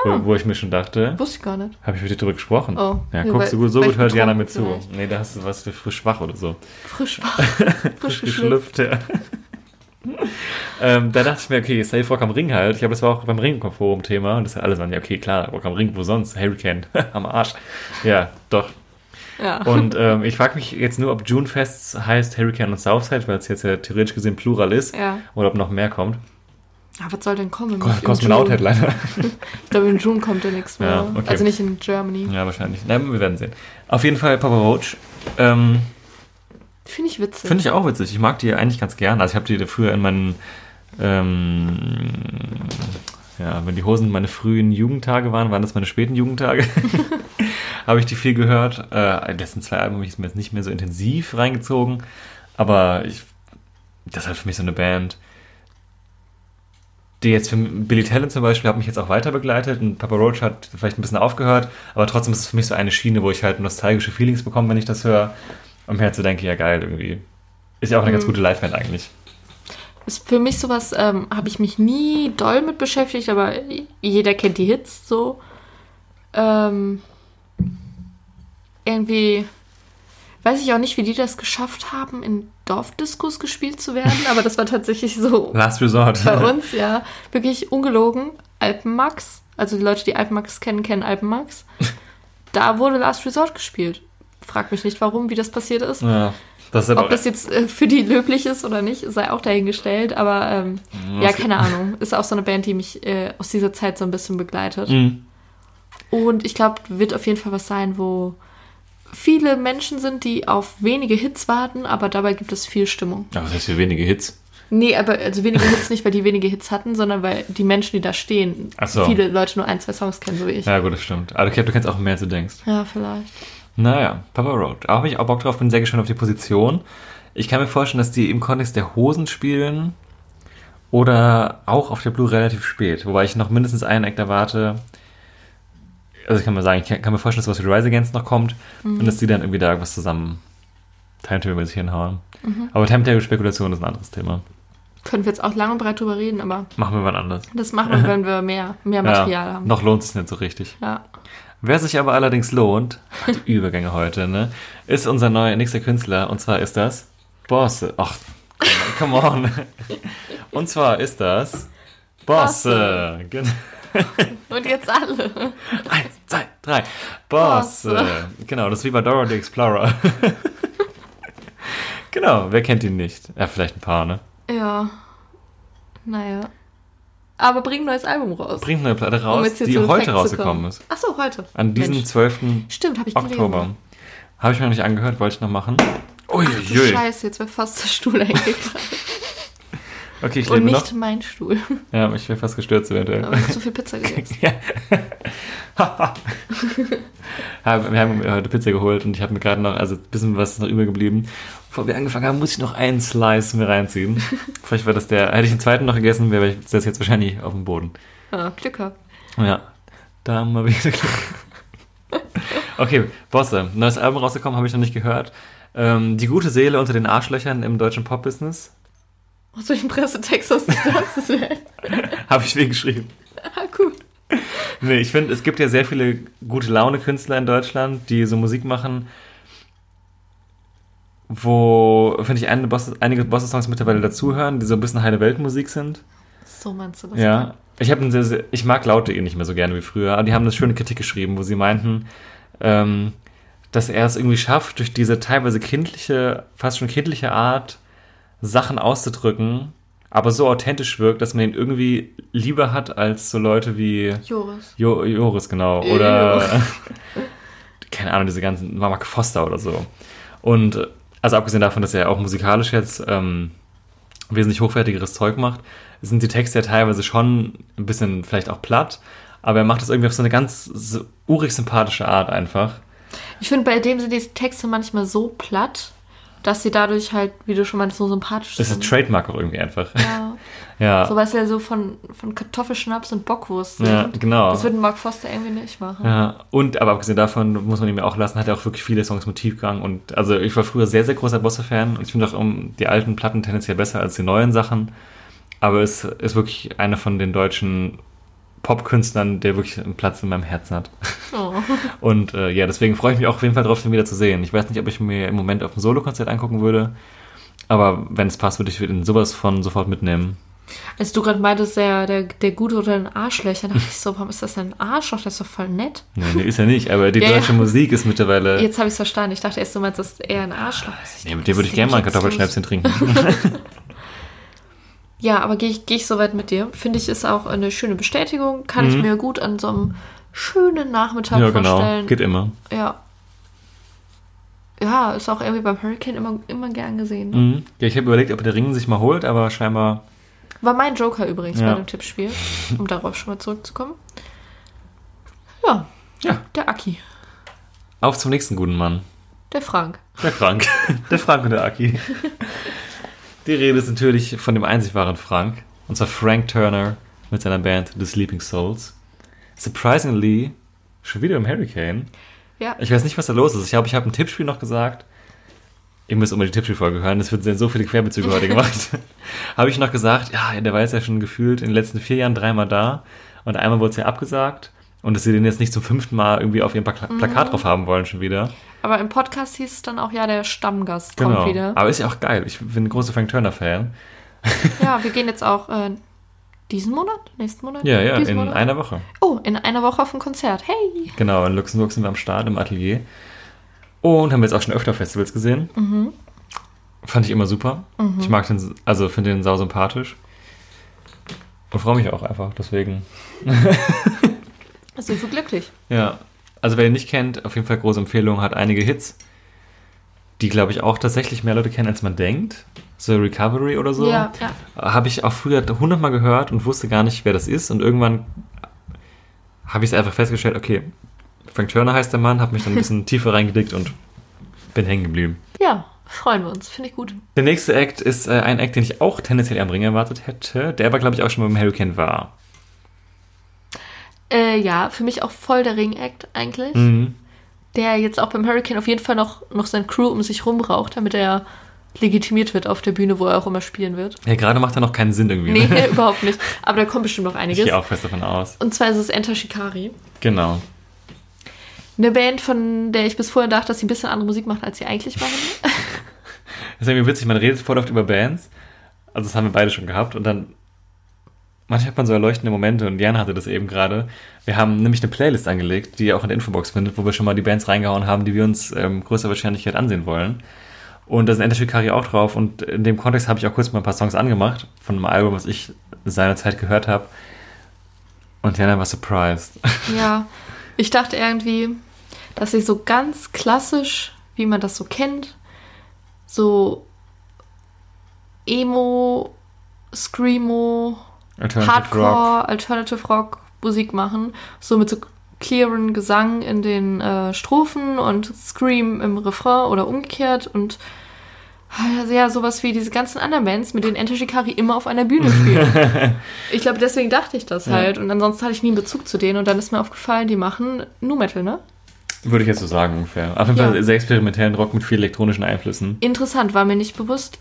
Wo, wo ich mir schon dachte, Wusste ich gar nicht. habe ich mit dir drüber gesprochen? Oh, ja, guckst du gut, so gut hört Jana mit zu. vielleicht. Nee, da hast du was für frisch wach oder so. Frisch wach. <laughs> Frisch geschlüpft. ja. ähm, da dachte ich mir, okay, Safe Rock am Ring halt. Ich glaube, das war auch beim Ring-Forum Thema. Und das alle waren ja, okay, klar, Rock am Ring, wo sonst? Hurricane, <laughs> am Arsch. Ja, doch. Ja. Und ähm, ich frage mich jetzt nur, ob June Fests heißt Hurricane und Southside, weil es jetzt ja theoretisch gesehen Plural ist. ja. Oder ob noch mehr kommt. Aber was soll denn kommen? Ko- Kosmonaut? Headliner. Ich glaube, in June kommt ja nichts mehr. Ja, okay. Also nicht in Germany. ja, wahrscheinlich. Na, wir werden sehen. Auf jeden Fall Papa Roach. Ähm, Finde ich witzig. Finde ich auch witzig. Ich mag die eigentlich ganz gern. Also ich habe die früher in meinen, ähm, ja, wenn die Hosen meine frühen Jugendtage waren, waren das meine späten Jugendtage. <laughs> <laughs> habe ich die viel gehört. Äh, die letzten zwei Alben habe ich mir jetzt nicht mehr so intensiv reingezogen. Aber ich, das ist halt für mich so eine Band, die jetzt für Billy Talent zum Beispiel hat mich jetzt auch weiter begleitet und Papa Roach hat vielleicht ein bisschen aufgehört, aber trotzdem ist es für mich so eine Schiene, wo ich halt nostalgische Feelings bekomme, wenn ich das höre und mir halt so denke, ja geil, irgendwie. Ist ja auch eine ganz Mhm. gute Liveband eigentlich. Ist für mich sowas, ähm, habe ich mich nie doll mit beschäftigt, aber jeder kennt die Hits so. Ähm, irgendwie weiß ich auch nicht, wie die das geschafft haben, in Dorfdiskos gespielt zu werden, aber das war tatsächlich so <laughs> Last Resort. bei uns, ja. Wirklich ungelogen. Alpenmax, also die Leute, die Alpenmax kennen, kennen Alpenmax. <laughs> Da wurde Last Resort gespielt. Frag mich nicht, warum, wie das passiert ist. ja, das Ob das jetzt äh, für die löblich ist oder nicht, sei auch dahingestellt. Aber ähm, ja, keine Ahnung. Ist auch so eine Band, die mich äh, aus dieser Zeit so ein bisschen begleitet. Mhm. Und ich glaube, wird auf jeden Fall was sein, wo viele Menschen sind, die auf wenige Hits warten, aber dabei gibt es viel Stimmung. Ja, was heißt für wenige Hits? Nee, aber also wenige Hits nicht, weil die wenige Hits hatten, sondern weil die Menschen, die da stehen, so. viele Leute nur ein, zwei Songs kennen, so wie ich. Ja, gut, das stimmt. Aber ich glaube, du kennst auch mehr, als du denkst. Ja, vielleicht. Naja, Papa Roach. Auch habe ich auch Bock drauf, bin sehr gespannt auf die Position. Ich kann mir vorstellen, dass die im Kontext der Hosen spielen oder auch auf der Blue relativ spät. Wobei ich noch mindestens einen Act erwarte. Also ich kann mal sagen, ich kann, kann mir vorstellen, dass was für Rise Against noch kommt und dass die dann irgendwie da irgendwas zusammen Timetable-mäßig hinhauen. Aber Timetable-Spekulation ist ein anderes Thema. Können wir jetzt auch lang und breit drüber reden, aber Machen wir wann anders. das machen wir, <laughs> wenn wir mehr, mehr Material ja, haben. Noch lohnt es nicht so richtig. Ja. Wer sich aber allerdings lohnt, die <laughs> Übergänge heute, ne, ist unser neuer nächster Künstler. Und zwar ist das Bosse. Ach, <laughs> come on. Und zwar ist das Bosse. Gen- <laughs> Und jetzt alle. Eins, zwei, drei. Bosse. Genau, das ist wie bei Dora the Explorer. <laughs> genau, wer kennt ihn nicht? Ja, vielleicht ein paar, ne? Ja. Naja. Aber bring ein neues Album raus. Bringt eine Platte Um raus, hier die heute rausgekommen kommen. ist. Ach so, heute. An diesem Mensch. 12. Stimmt, habe ich Oktober. Habe ich mir noch nicht angehört, wollte ich noch machen. Du Uiuiui. Scheiße, jetzt wäre fast der Stuhl <laughs> eingekratzt. Okay, ich Und lebe noch. nicht mein Stuhl. <laughs> Ja, ich wäre fast gestürzt eventuell. Aber ich zu viel Pizza <laughs> gegessen. Ja. <laughs> Ja, wir haben heute Pizza geholt und ich habe mir gerade noch, also ein bisschen was ist noch übrig geblieben. Bevor wir angefangen haben, muss ich noch einen Slice mir reinziehen. Vielleicht war das der, hätte ich den zweiten noch gegessen, wäre ich das jetzt wahrscheinlich auf dem Boden. Ah, Glück gehabt. Ja, da haben wir wieder Glück. Okay, Bosse, neues Album rausgekommen, habe ich noch nicht gehört. Ähm, die gute Seele unter den Arschlöchern im deutschen Pop-Business. Aus welchem Pressetext hast du das? <laughs> Habe ich wegen geschrieben. ah, gut. Nee, ich finde, es gibt ja sehr viele gute Laune-Künstler in Deutschland, die so Musik machen, wo, finde ich, einige Bosse- einige Bosse-Songs mittlerweile dazuhören, die so ein bisschen heile Weltmusik sind. So meinst du das? Ja. Ich sehr, sehr, ich mag Laute eh nicht mehr so gerne wie früher, aber die haben eine schöne Kritik geschrieben, wo sie meinten, ähm, dass er es irgendwie schafft, durch diese teilweise kindliche, fast schon kindliche Art, Sachen auszudrücken, aber so authentisch wirkt, dass man ihn irgendwie lieber hat als so Leute wie Joris. jo Joris, genau. Oder <laughs> keine Ahnung, diese ganzen Mark Foster oder so. Und also abgesehen davon, dass er auch musikalisch jetzt ähm, wesentlich hochwertigeres Zeug macht, sind die Texte ja teilweise schon ein bisschen vielleicht auch platt, aber er macht das irgendwie auf so eine ganz so urig sympathische Art einfach. Ich finde, bei dem sind die Texte manchmal so platt, dass sie dadurch halt, wie du schon meinst, so sympathisch Das sind. ist Trademark auch irgendwie einfach. ja. <laughs> Ja, So, es ja so von, von Kartoffelschnaps und Bockwurst sind. ja genau. Das würde Mark Foster irgendwie nicht machen. Ja, und aber abgesehen davon muss man ihm ja auch lassen, hat er auch wirklich viele Songs mit Tiefgang und also ich war früher sehr, sehr großer Bosse-Fan und ich finde auch um, die alten Platten tendenziell besser als die neuen Sachen, aber es ist wirklich einer von den deutschen Popkünstlern, der wirklich einen Platz in meinem Herzen hat. Oh. <laughs> Und äh, ja, deswegen freue ich mich auch auf jeden Fall drauf, den wieder zu sehen. Ich weiß nicht, ob ich mir im Moment auf ein Solo-Konzert angucken würde, aber wenn es passt, würde ich ihn sowas von sofort mitnehmen. Als du gerade meintest, der, der, der Gute oder ein Arschlöcher, dachte ich so, warum ist das denn ein Arschloch? Das ist doch voll nett. Nee, nee, ist er nicht, aber die Ja, ja. deutsche Musik ist mittlerweile... Jetzt habe ich es verstanden. Ich dachte erst, du meinst, das ist eher ein Arschloch. nee, mit dem würde ich gerne mal ein Kartoffelschnäpschen trinken. <laughs> Ja, aber gehe ich, geh ich soweit mit dir. Finde ich, ist auch eine schöne Bestätigung. Kann ich Mhm. mir gut an so einem schönen Nachmittag ja, genau. vorstellen. Geht immer. Ja. Ja, ist auch irgendwie beim Hurricane immer, immer gern gesehen. Ne? Mhm. Ja, ich habe überlegt, ob der Ring sich mal holt, aber scheinbar. War mein Joker übrigens Ja. bei dem Tippspiel, <laughs> um darauf schon mal zurückzukommen. Ja, Ja. der Aki, Auf zum nächsten guten Mann. der Frank. Der Frank. <laughs> der Frank und der Aki. <laughs> Die Rede ist natürlich von dem einzig wahren Frank. Und zwar Frank Turner mit seiner Band The Sleeping Souls. Surprisingly, schon wieder im Hurricane. Ja, Ich weiß nicht, was da los ist. Ich glaube, ich habe ein Tippspiel noch gesagt. Ihr müsst immer die Tippspielfolge hören. Es wird so viele Querbezüge heute gemacht. <laughs> habe ich noch gesagt, ja, der war jetzt ja schon gefühlt in den letzten vier Jahren dreimal da. Und einmal wurde es ja abgesagt. Und dass sie den jetzt nicht zum fünften Mal irgendwie auf ihrem Pla Plakat drauf haben wollen schon wieder. Aber im Podcast hieß es dann auch, ja, der Stammgast kommt Genau. wieder. Aber ist ja auch geil. Ich bin ein großer Frank Turner-Fan. Ja, wir gehen jetzt auch äh, diesen Monat, nächsten Monat? Ja, ja, in Monat? einer Woche. Oh, in einer Woche auf ein Konzert. Hey! Genau, in Luxemburg sind wir am Start im Atelier. Und haben jetzt auch schon öfter Festivals gesehen. Mhm. Fand ich immer super. Ich mag den, also finde den sau sympathisch. Und freue mich auch einfach, deswegen. <laughs> Sind wir glücklich. Ja, also wer ihn nicht kennt, auf jeden Fall große Empfehlung, hat einige Hits, die, glaube ich, auch tatsächlich mehr Leute kennen, als man denkt. So Recovery oder so. Ja, ja. Habe ich auch früher hundertmal gehört und wusste gar nicht, wer das ist. Und irgendwann habe ich es einfach festgestellt, okay, Frank Turner heißt der Mann, habe mich dann ein bisschen <laughs> tiefer reingedickt und bin hängen geblieben. Ja, freuen wir uns. Finde ich gut. Der nächste Act ist äh, ein Act, den ich auch tendenziell am Ring erwartet hätte, der aber, glaube ich, auch schon beim Hurricane war. Äh, ja, für mich auch voll der Ring-Act eigentlich. Mhm. Der jetzt auch beim Hurricane auf jeden Fall noch, noch sein Crew um sich rum braucht, damit er legitimiert wird auf der Bühne, wo er auch immer spielen wird. Ja, gerade macht er noch keinen Sinn irgendwie. Nee, ne? <laughs> überhaupt nicht. Aber da kommt bestimmt noch Ich einiges. gehe auch fest davon aus. Und zwar ist es Enter Shikari. Genau. Eine Band, von der ich bis vorhin dachte, dass sie ein bisschen andere Musik macht, als sie eigentlich machen. <laughs> Das ist irgendwie witzig, man redet voll oft über Bands. Also das haben wir beide schon gehabt. Und dann manchmal hat man so erleuchtende Momente und Jan hatte das eben gerade. Wir haben nämlich eine Playlist angelegt, die ihr auch in der Infobox findet, wo wir schon mal die Bands reingehauen haben, die wir uns ähm, größer Wahrscheinlichkeit ansehen wollen. Und da sind Enter Shikari auch drauf. Und in dem Kontext habe ich auch kurz mal ein paar Songs angemacht von einem Album, was ich seinerzeit gehört habe. Und Jana war surprised. <laughs> Ja, ich dachte irgendwie, dass sie so ganz klassisch, wie man das so kennt, so Emo, Screamo, Alternative Hardcore, Alternative Rock Musik machen, so mit so clearen Gesang in den äh, Strophen und Scream im Refrain oder umgekehrt und äh, ja, sowas wie diese ganzen anderen Bands, mit denen Enter Shikari immer auf einer Bühne spielen. <laughs> ich glaube, deswegen dachte ich das halt und ansonsten hatte ich nie einen Bezug zu denen und dann ist mir aufgefallen, die machen Nu Metal, ne? Würde ich jetzt so sagen ungefähr. Auf jeden Fall Ja. sehr experimentellen Rock mit viel elektronischen Einflüssen. Interessant, war mir nicht bewusst.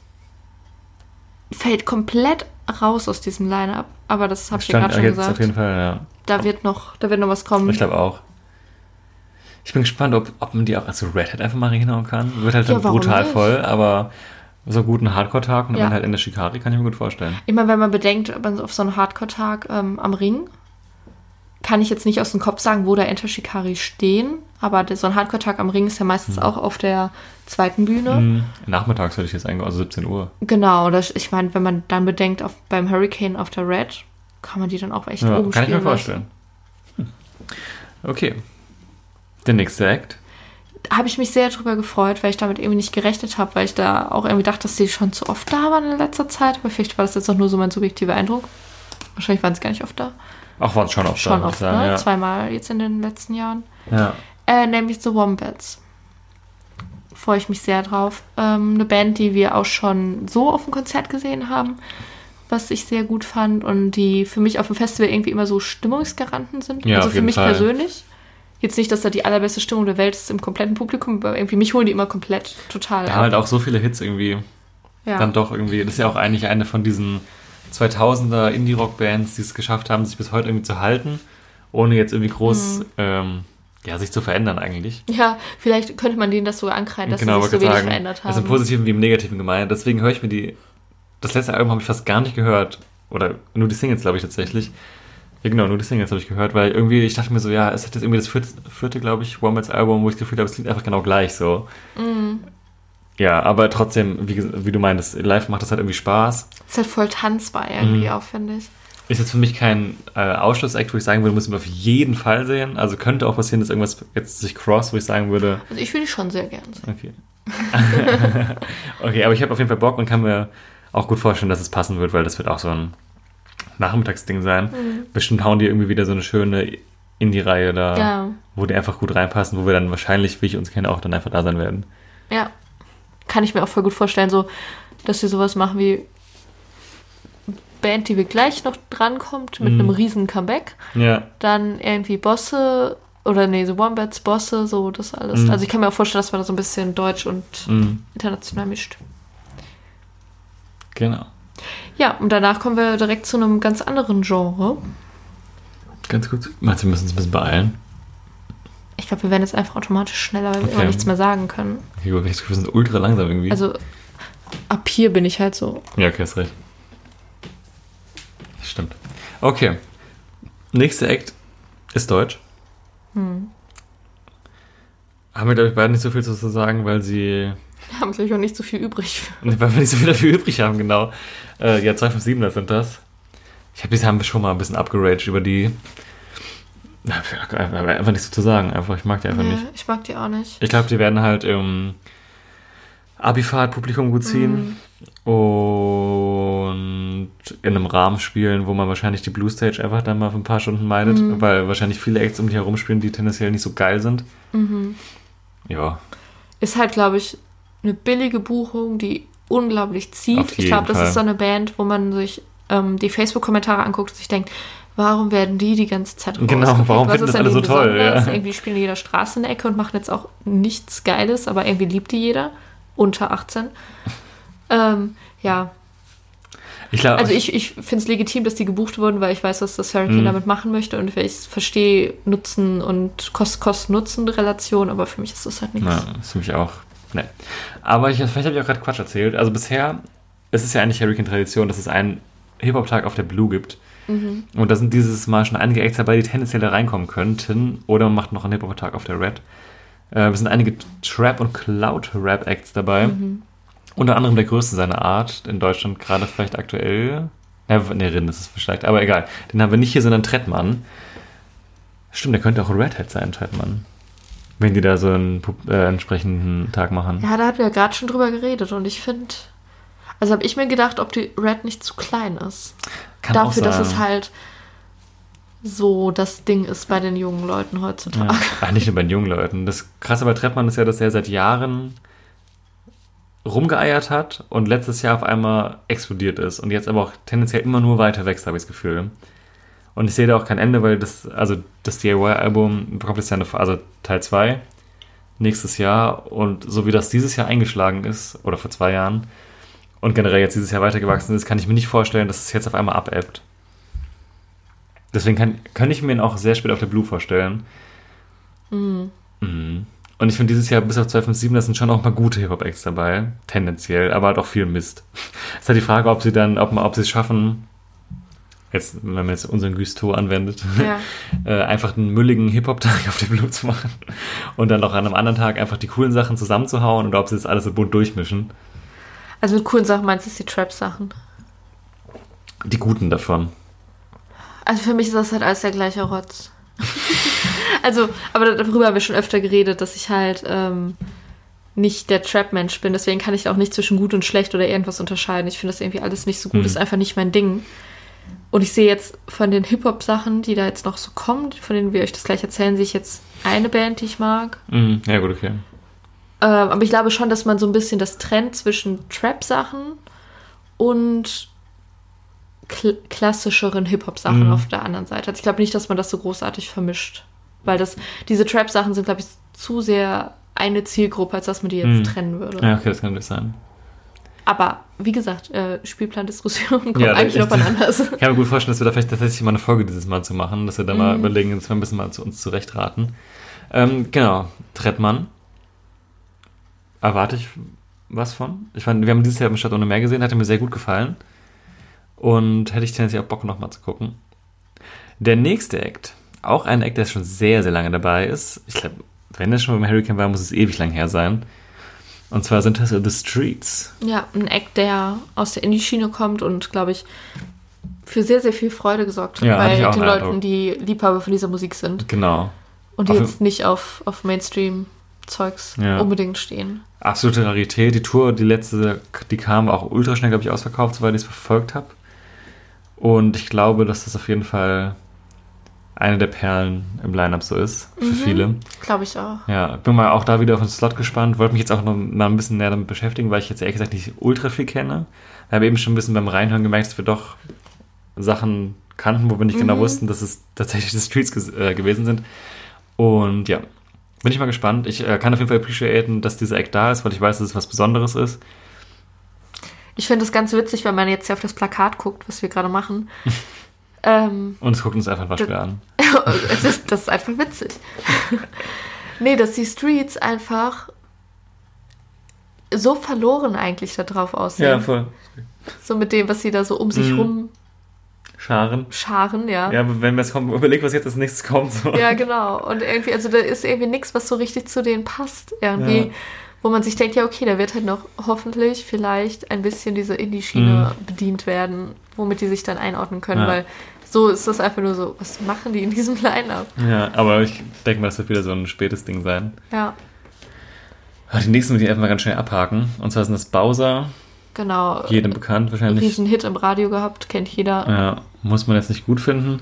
Fällt komplett raus aus diesem Line-Up, aber das habe ich ja gerade schon gesagt. auf jeden Fall, ja. da wird noch, da wird noch was kommen. Ich glaube auch. Ich bin gespannt, ob, ob man die auch als so Redhead einfach mal reinhauen kann. Wird halt Ja, dann brutal nicht? voll, aber so guten Hardcore-Tag und Ja. dann halt in der Shikari kann ich mir gut vorstellen. Ich meine, wenn man bedenkt, man auf so einen Hardcore-Tag ähm, am Ring, kann ich jetzt nicht aus dem Kopf sagen, wo da Enter Shikari stehen, aber so ein Hardcore-Tag am Ring ist ja meistens auch auf der zweiten Bühne. Mhm. Nachmittags würde ich jetzt eigentlich, also 17 Uhr. Genau, das, ich meine, wenn man dann bedenkt, auf, beim Hurricane auf der Red, kann man die dann auch echt Ja, oben kann ich mir vorstellen. Hm. Okay. Der nächste Act. Habe ich mich sehr drüber gefreut, weil ich damit irgendwie nicht gerechnet habe, weil ich da auch irgendwie dachte, dass die schon zu oft da waren in letzter Zeit. Aber vielleicht war das jetzt auch nur so mein subjektiver Eindruck. Wahrscheinlich waren es gar nicht oft da. Auch waren es schon oft Schon oft, sagen. ne? Ja. Zweimal jetzt in den letzten Jahren. Ja. Äh, nämlich The Wombats. Freue ich mich sehr drauf. Ähm, eine Band, die wir auch schon so auf dem Konzert gesehen haben, was ich sehr gut fand und die für mich auf dem Festival irgendwie immer so Stimmungsgaranten sind. Ja, also auf für jeden mich Fall. persönlich. Jetzt nicht, dass da die allerbeste Stimmung der Welt ist im kompletten Publikum, aber irgendwie mich holen die immer komplett total Wir ab. halt auch so viele Hits irgendwie. ja. Dann doch irgendwie. Das ist ja auch eigentlich eine von diesen 2000er Indie-Rock-Bands, die es geschafft haben, sich bis heute irgendwie zu halten, ohne jetzt irgendwie groß Mhm. ähm, ja, sich zu verändern eigentlich. ja, vielleicht könnte man denen das sogar ankreiden, dass genau, sie sich so wenig sagen, verändert das ist im haben. Positiven wie im Negativen gemeint. Deswegen höre ich mir die. Das letzte Album habe ich fast gar nicht gehört. Oder nur die Singles, glaube ich, tatsächlich. Ja, genau, nur die Singles habe ich gehört, weil irgendwie, ich dachte mir so, ja, es hat jetzt irgendwie das vierte, vierte glaube ich, Wombats Album, wo ich das Gefühl habe, es klingt einfach genau gleich so. Mhm. Ja, aber trotzdem, wie, wie du meintest, live macht das halt irgendwie Spaß. ist halt voll tanzbar irgendwie Mhm. auch, finde ich. Ist jetzt für mich kein äh, Ausschlussakt, wo ich sagen würde, müssen wir auf jeden Fall sehen. Also könnte auch passieren, dass irgendwas jetzt sich cross, wo ich sagen würde, Also ich die schon sehr gern sehen. okay. <laughs> okay, aber ich habe auf jeden Fall Bock und kann mir auch gut vorstellen, dass es passen wird, weil das wird auch so ein Nachmittagsding sein. Mhm. Bestimmt hauen die irgendwie wieder so eine schöne Indie-Reihe da, Ja. wo die einfach gut reinpassen, wo wir dann wahrscheinlich, wie ich uns kenne, auch dann einfach da sein werden. Ja. Kann ich mir auch voll gut vorstellen, so, dass sie sowas machen wie Band, die wir gleich noch drankommt, mit Mhm. einem riesen Comeback. Ja, Dann irgendwie Bosse oder nee, so Wombats, Bosse, so das alles. Mhm. Also ich kann mir auch vorstellen, dass man da so ein bisschen deutsch und mhm. international mischt. genau. Ja, und danach kommen wir direkt zu einem ganz anderen Genre. Ganz gut. Meinst du, wir müssen uns ein bisschen beeilen? Ich glaube, wir werden jetzt einfach automatisch schneller, weil wir Okay. immer nichts mehr sagen können. Okay, gut, ich- wir sind ultra langsam irgendwie. Also ab hier bin ich halt so. Ja, okay, hast recht. Stimmt. Okay. Nächster Act ist Deutsch. Hm. Haben wir, glaube ich, beide nicht so viel zu sagen, weil sie. Wir haben, glaube ich, auch nicht so viel übrig. Weil wir nicht so viel dafür übrig haben, genau. Äh, ja, 257er sind das. Ich habe die haben wir schon mal ein bisschen abgeraged über die. Einfach einfach nichts zu sagen, einfach. Ich mag die einfach Nee, nicht. ich mag die auch nicht. Ich glaube, die werden halt im Abifahrt-Publikum gut ziehen und in einem Rahmen spielen, wo man wahrscheinlich die Blue Stage einfach dann mal für ein paar Stunden meidet, weil wahrscheinlich viele Acts um die herum spielen, die tendenziell nicht so geil sind. Ja, Ist halt, glaube ich, eine billige Buchung, die unglaublich zieht. Auf Ich glaube, das ist so eine Band, wo man sich ähm, die Facebook-Kommentare anguckt und sich denkt, warum werden die die ganze Zeit Genau, warum Was finden ist das alle so toll, besonders? ja. Irgendwie spielen jeder Straße in der Ecke und machen jetzt auch nichts Geiles, aber irgendwie liebt die jeder. Unter 18. ähm, ja, ich glaube, also ich, ich finde es legitim, dass die gebucht wurden, weil ich weiß, was das Hurricane Mhm. damit machen möchte und ich verstehe Nutzen und Kost-Kost-Nutzen-Relation, aber für mich ist das halt nichts. Das ist für mich auch. Ne. Aber ich, vielleicht habe ich auch gerade Quatsch erzählt. Also bisher ist es ja eigentlich Hurricane-Tradition, dass es einen Hip-Hop-Tag auf der Blue gibt. Und da sind dieses Mal schon einige Acts dabei, die tendenziell da reinkommen könnten. Oder man macht noch einen Hip-Hop-Tag auf der Red. Äh, es sind einige Trap- und Cloud-Rap-Acts dabei. Unter anderem der größte seiner Art in Deutschland, gerade vielleicht aktuell. Ja, ne, Rind ist es vielleicht, aber egal. Den haben wir nicht hier, sondern Trettmann. Stimmt, der könnte auch ein Red Hat sein, Trettmann. Wenn die da so einen äh, entsprechenden Tag machen. Ja, da hatten wir ja gerade schon drüber geredet und ich finde, also habe ich mir gedacht, ob die Red nicht zu klein ist. Kann auch Dafür, dass es halt so das Ding ist bei den jungen Leuten heutzutage. Ja. <laughs> Ach, nicht nur bei den jungen Leuten. Das Krasse bei Trettmann ist ja, dass er seit Jahren rumgeeiert hat und letztes Jahr auf einmal explodiert ist und jetzt aber auch tendenziell immer nur weiter wächst, habe ich das Gefühl. Und ich sehe da auch kein Ende, weil das, also das DIY-Album bekommt jetzt ja eine, also Teil 2 nächstes Jahr und so wie das dieses Jahr eingeschlagen ist, oder vor zwei Jahren, und generell jetzt dieses Jahr weitergewachsen ist, kann ich mir nicht vorstellen, dass es jetzt auf einmal abebbt. Deswegen kann, kann ich mir ihn auch sehr spät auf der Blue vorstellen. Mhm. Und ich finde dieses Jahr bis auf 257, da sind schon auch paar gute Hip-Hop-Acts dabei, tendenziell, aber halt auch viel Mist. Es <laughs> ist halt die Frage, ob sie dann, ob, ob sie es schaffen, jetzt, wenn man jetzt unseren Gusto anwendet, Ja. <laughs> äh, einfach einen mülligen Hip-Hop-Tag auf der Blue zu machen und dann auch an einem anderen Tag einfach die coolen Sachen zusammenzuhauen oder ob sie das alles so bunt durchmischen. Also mit coolen Sachen meinst du die Trap-Sachen? Die guten davon. Also für mich ist das halt alles der gleiche Rotz. <laughs> also, aber darüber haben wir schon öfter geredet, dass ich halt ähm, nicht der Trap-Mensch bin. Deswegen kann ich auch nicht zwischen gut und schlecht oder irgendwas unterscheiden. Ich finde das irgendwie alles nicht so gut. Hm. ist einfach nicht mein Ding. Und ich sehe jetzt von den Hip-Hop-Sachen, die da jetzt noch so kommen, von denen wir euch das gleich erzählen, sehe ich jetzt eine Band, die ich mag. Mhm. Ja, gut, okay. Ähm, aber ich glaube schon, dass man so ein bisschen das Trend zwischen Trap-Sachen und kl klassischeren Hip-Hop-Sachen Mhm. auf der anderen Seite hat. Ich glaube nicht, dass man das so großartig vermischt. Weil das, diese Trap-Sachen sind, glaube ich, zu sehr eine Zielgruppe, als dass man die jetzt Mhm. trennen würde. Ja, okay, das kann natürlich sein. Aber wie gesagt, äh, Spielplandiskussionen <laughs> kommen Ja, eigentlich noch an anders. Ich kann mir gut vorstellen, dass wir da vielleicht tatsächlich mal eine Folge dieses Mal zu machen, dass wir da mal Mhm. überlegen, dass wir ein bisschen mal zu uns zurechtraten. Ähm, genau, Trettmann. Erwarte ich was von? Ich fand, wir haben dieses Jahr im Stadt ohne Meer gesehen, hat mir sehr gut gefallen. Und hätte ich tendenziell auch Bock, nochmal zu gucken. Der nächste Act, auch ein Act, der schon sehr, sehr lange dabei ist. Ich glaube, wenn er schon beim Hurricane war, muss es ewig lang her sein. Und zwar sind das The Streets. Ja, ein Act, der aus der Indie-Schiene kommt und, glaube ich, für sehr, sehr viel Freude gesorgt hat Ja, hatte bei den Leuten, Eindruck. die Liebhaber von dieser Musik sind. Genau. Und die Auf- jetzt nicht auf, auf Mainstream-Zeugs Ja. unbedingt stehen. absolute Rarität. Die Tour, die letzte, die kam, auch ultra schnell, glaube ich, ausverkauft, soweit ich es verfolgt habe. Und ich glaube, dass das auf jeden Fall eine der Perlen im Line-Up so ist, für viele. Glaube ich auch. Ja, bin mal auch da wieder auf den Slot gespannt. Wollte mich jetzt auch noch mal ein bisschen näher damit beschäftigen, weil ich jetzt ehrlich gesagt nicht ultra viel kenne. Wir haben eben schon ein bisschen beim Reinhören gemerkt, dass wir doch Sachen kannten, wo wir nicht genau wussten, dass es tatsächlich die Streets ges- äh, gewesen sind. Und ja, bin ich mal gespannt. Ich äh, kann auf jeden Fall appreciaten, dass dieser Act da ist, weil ich weiß, dass es was Besonderes ist. Ich finde es ganz witzig, wenn man jetzt hier auf das Plakat guckt, was wir gerade machen. <laughs> ähm, Und es guckt uns einfach ein Waschbär an. <laughs> das, ist, das ist einfach witzig. <laughs> nee, dass die Streets einfach so verloren eigentlich da drauf aussehen. voll. So mit dem, was sie da so um sich Mhm. rumscharen, Scharen. ja. Ja, aber wenn wir jetzt kommen, überleg, was jetzt als nächstes kommt. So. Ja, genau. Und irgendwie, also da ist irgendwie nichts, was so richtig zu denen passt. Irgendwie, Ja. wo man sich denkt, ja, okay, da wird halt noch hoffentlich vielleicht ein bisschen diese Indie-Schiene bedient werden, womit die sich dann einordnen können, Mhm. Ja. weil so ist das einfach nur so, was machen die in diesem <laughs> Line-Up? ja, aber ich denke mal, das wird wieder so ein spätes Ding sein. Ja, Die nächsten will ich einfach mal ganz schnell abhaken. Und zwar sind das Bowser, genau. jedem bekannt wahrscheinlich. Riesen Hit im Radio gehabt, kennt jeder. Ja, muss man jetzt nicht gut finden.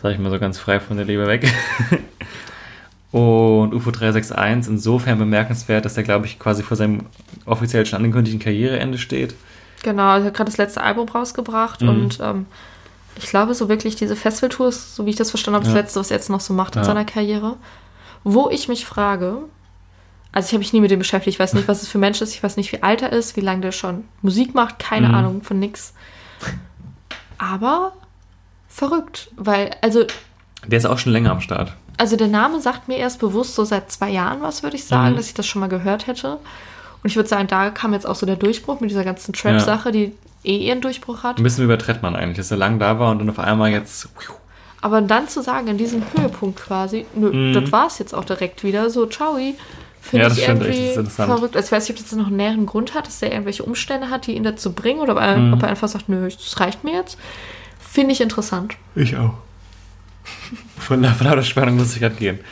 Sag ich mal so ganz frei von der Leber weg. <laughs> Und UFO 361 insofern bemerkenswert, dass er, glaube ich, quasi vor seinem offiziell schon angekündigten Karriereende steht. Genau, er hat gerade das letzte Album rausgebracht Mhm. und ähm, ich glaube, so wirklich diese Festivaltour ist, so wie ich das verstanden habe, das Ja. letzte, was er jetzt noch so macht in Ja. seiner Karriere. Wo ich mich frage, also ich habe mich nie mit dem beschäftigt, ich weiß nicht, was es für ein Mensch ist, ich weiß nicht, wie alt er ist, wie lange der schon Musik macht, keine Mhm. Ahnung von nix. Aber verrückt, weil, also, Der ist auch schon länger am Start. also der Name sagt mir erst bewusst so seit zwei Jahren was, würde ich sagen, Mhm. dass ich das schon mal gehört hätte. Und ich würde sagen, da kam jetzt auch so der Durchbruch mit dieser ganzen Trap-Sache, die eh ihren Durchbruch hat. Ein bisschen über Trettmann eigentlich, dass er lang da war und dann auf einmal jetzt. Aber dann zu sagen, in diesem Höhepunkt quasi, nö, Mhm. das war es jetzt auch direkt wieder, so, ciao, finde Ja, ich das stimmt, echt, irgendwie ist interessant. verrückt. Also ich weiß nicht, ob das noch einen näheren Grund hat, dass der irgendwelche Umstände hat, die ihn dazu bringen, oder ob er, Mhm. ob er einfach sagt, nö, das reicht mir jetzt. Finde ich interessant. Ich auch. Von, la- von lauter Spannung muss ich gerade gehen. <laughs>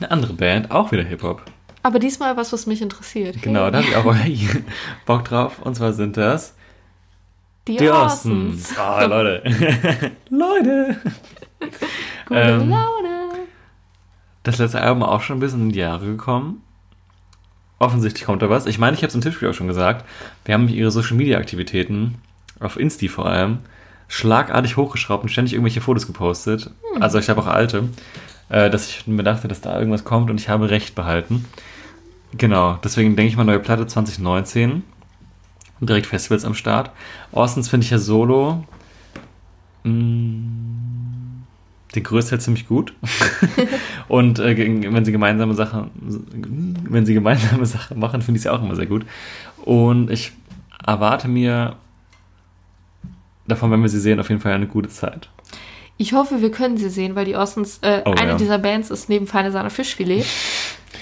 Eine andere Band, auch wieder Hip-Hop. Aber diesmal was, was mich interessiert. Genau, da habe ich auch <laughs> Bock drauf. Und zwar sind das die, die Orsons. Ah, Leute. <laughs> Leute. Gute Ähm, Laune. Das letzte Album auch schon ein bisschen in die Jahre gekommen. Offensichtlich kommt da was. Ich meine, ich habe es im Tippspiel auch schon gesagt. Wir haben ihre Social Media Aktivitäten, auf Insti vor allem, schlagartig hochgeschraubt und ständig irgendwelche Fotos gepostet. Also ich habe auch alte, äh, dass ich mir dachte, dass da irgendwas kommt und ich habe recht behalten. Genau, deswegen denke ich mal neue Platte 2019. Und direkt Festivals am Start. Orsons finde ich ja solo Mm, Die größte halt ziemlich gut. <laughs> Und äh, wenn sie gemeinsame Sachen, wenn sie gemeinsame Sachen machen, finde ich sie auch immer sehr gut. Und ich erwarte mir davon, wenn wir sie sehen, auf jeden Fall eine gute Zeit. Ich hoffe, wir können sie sehen, weil die Orsons, äh, Oh, eine ja. dieser Bands ist neben Feine Sahne Fischfilet,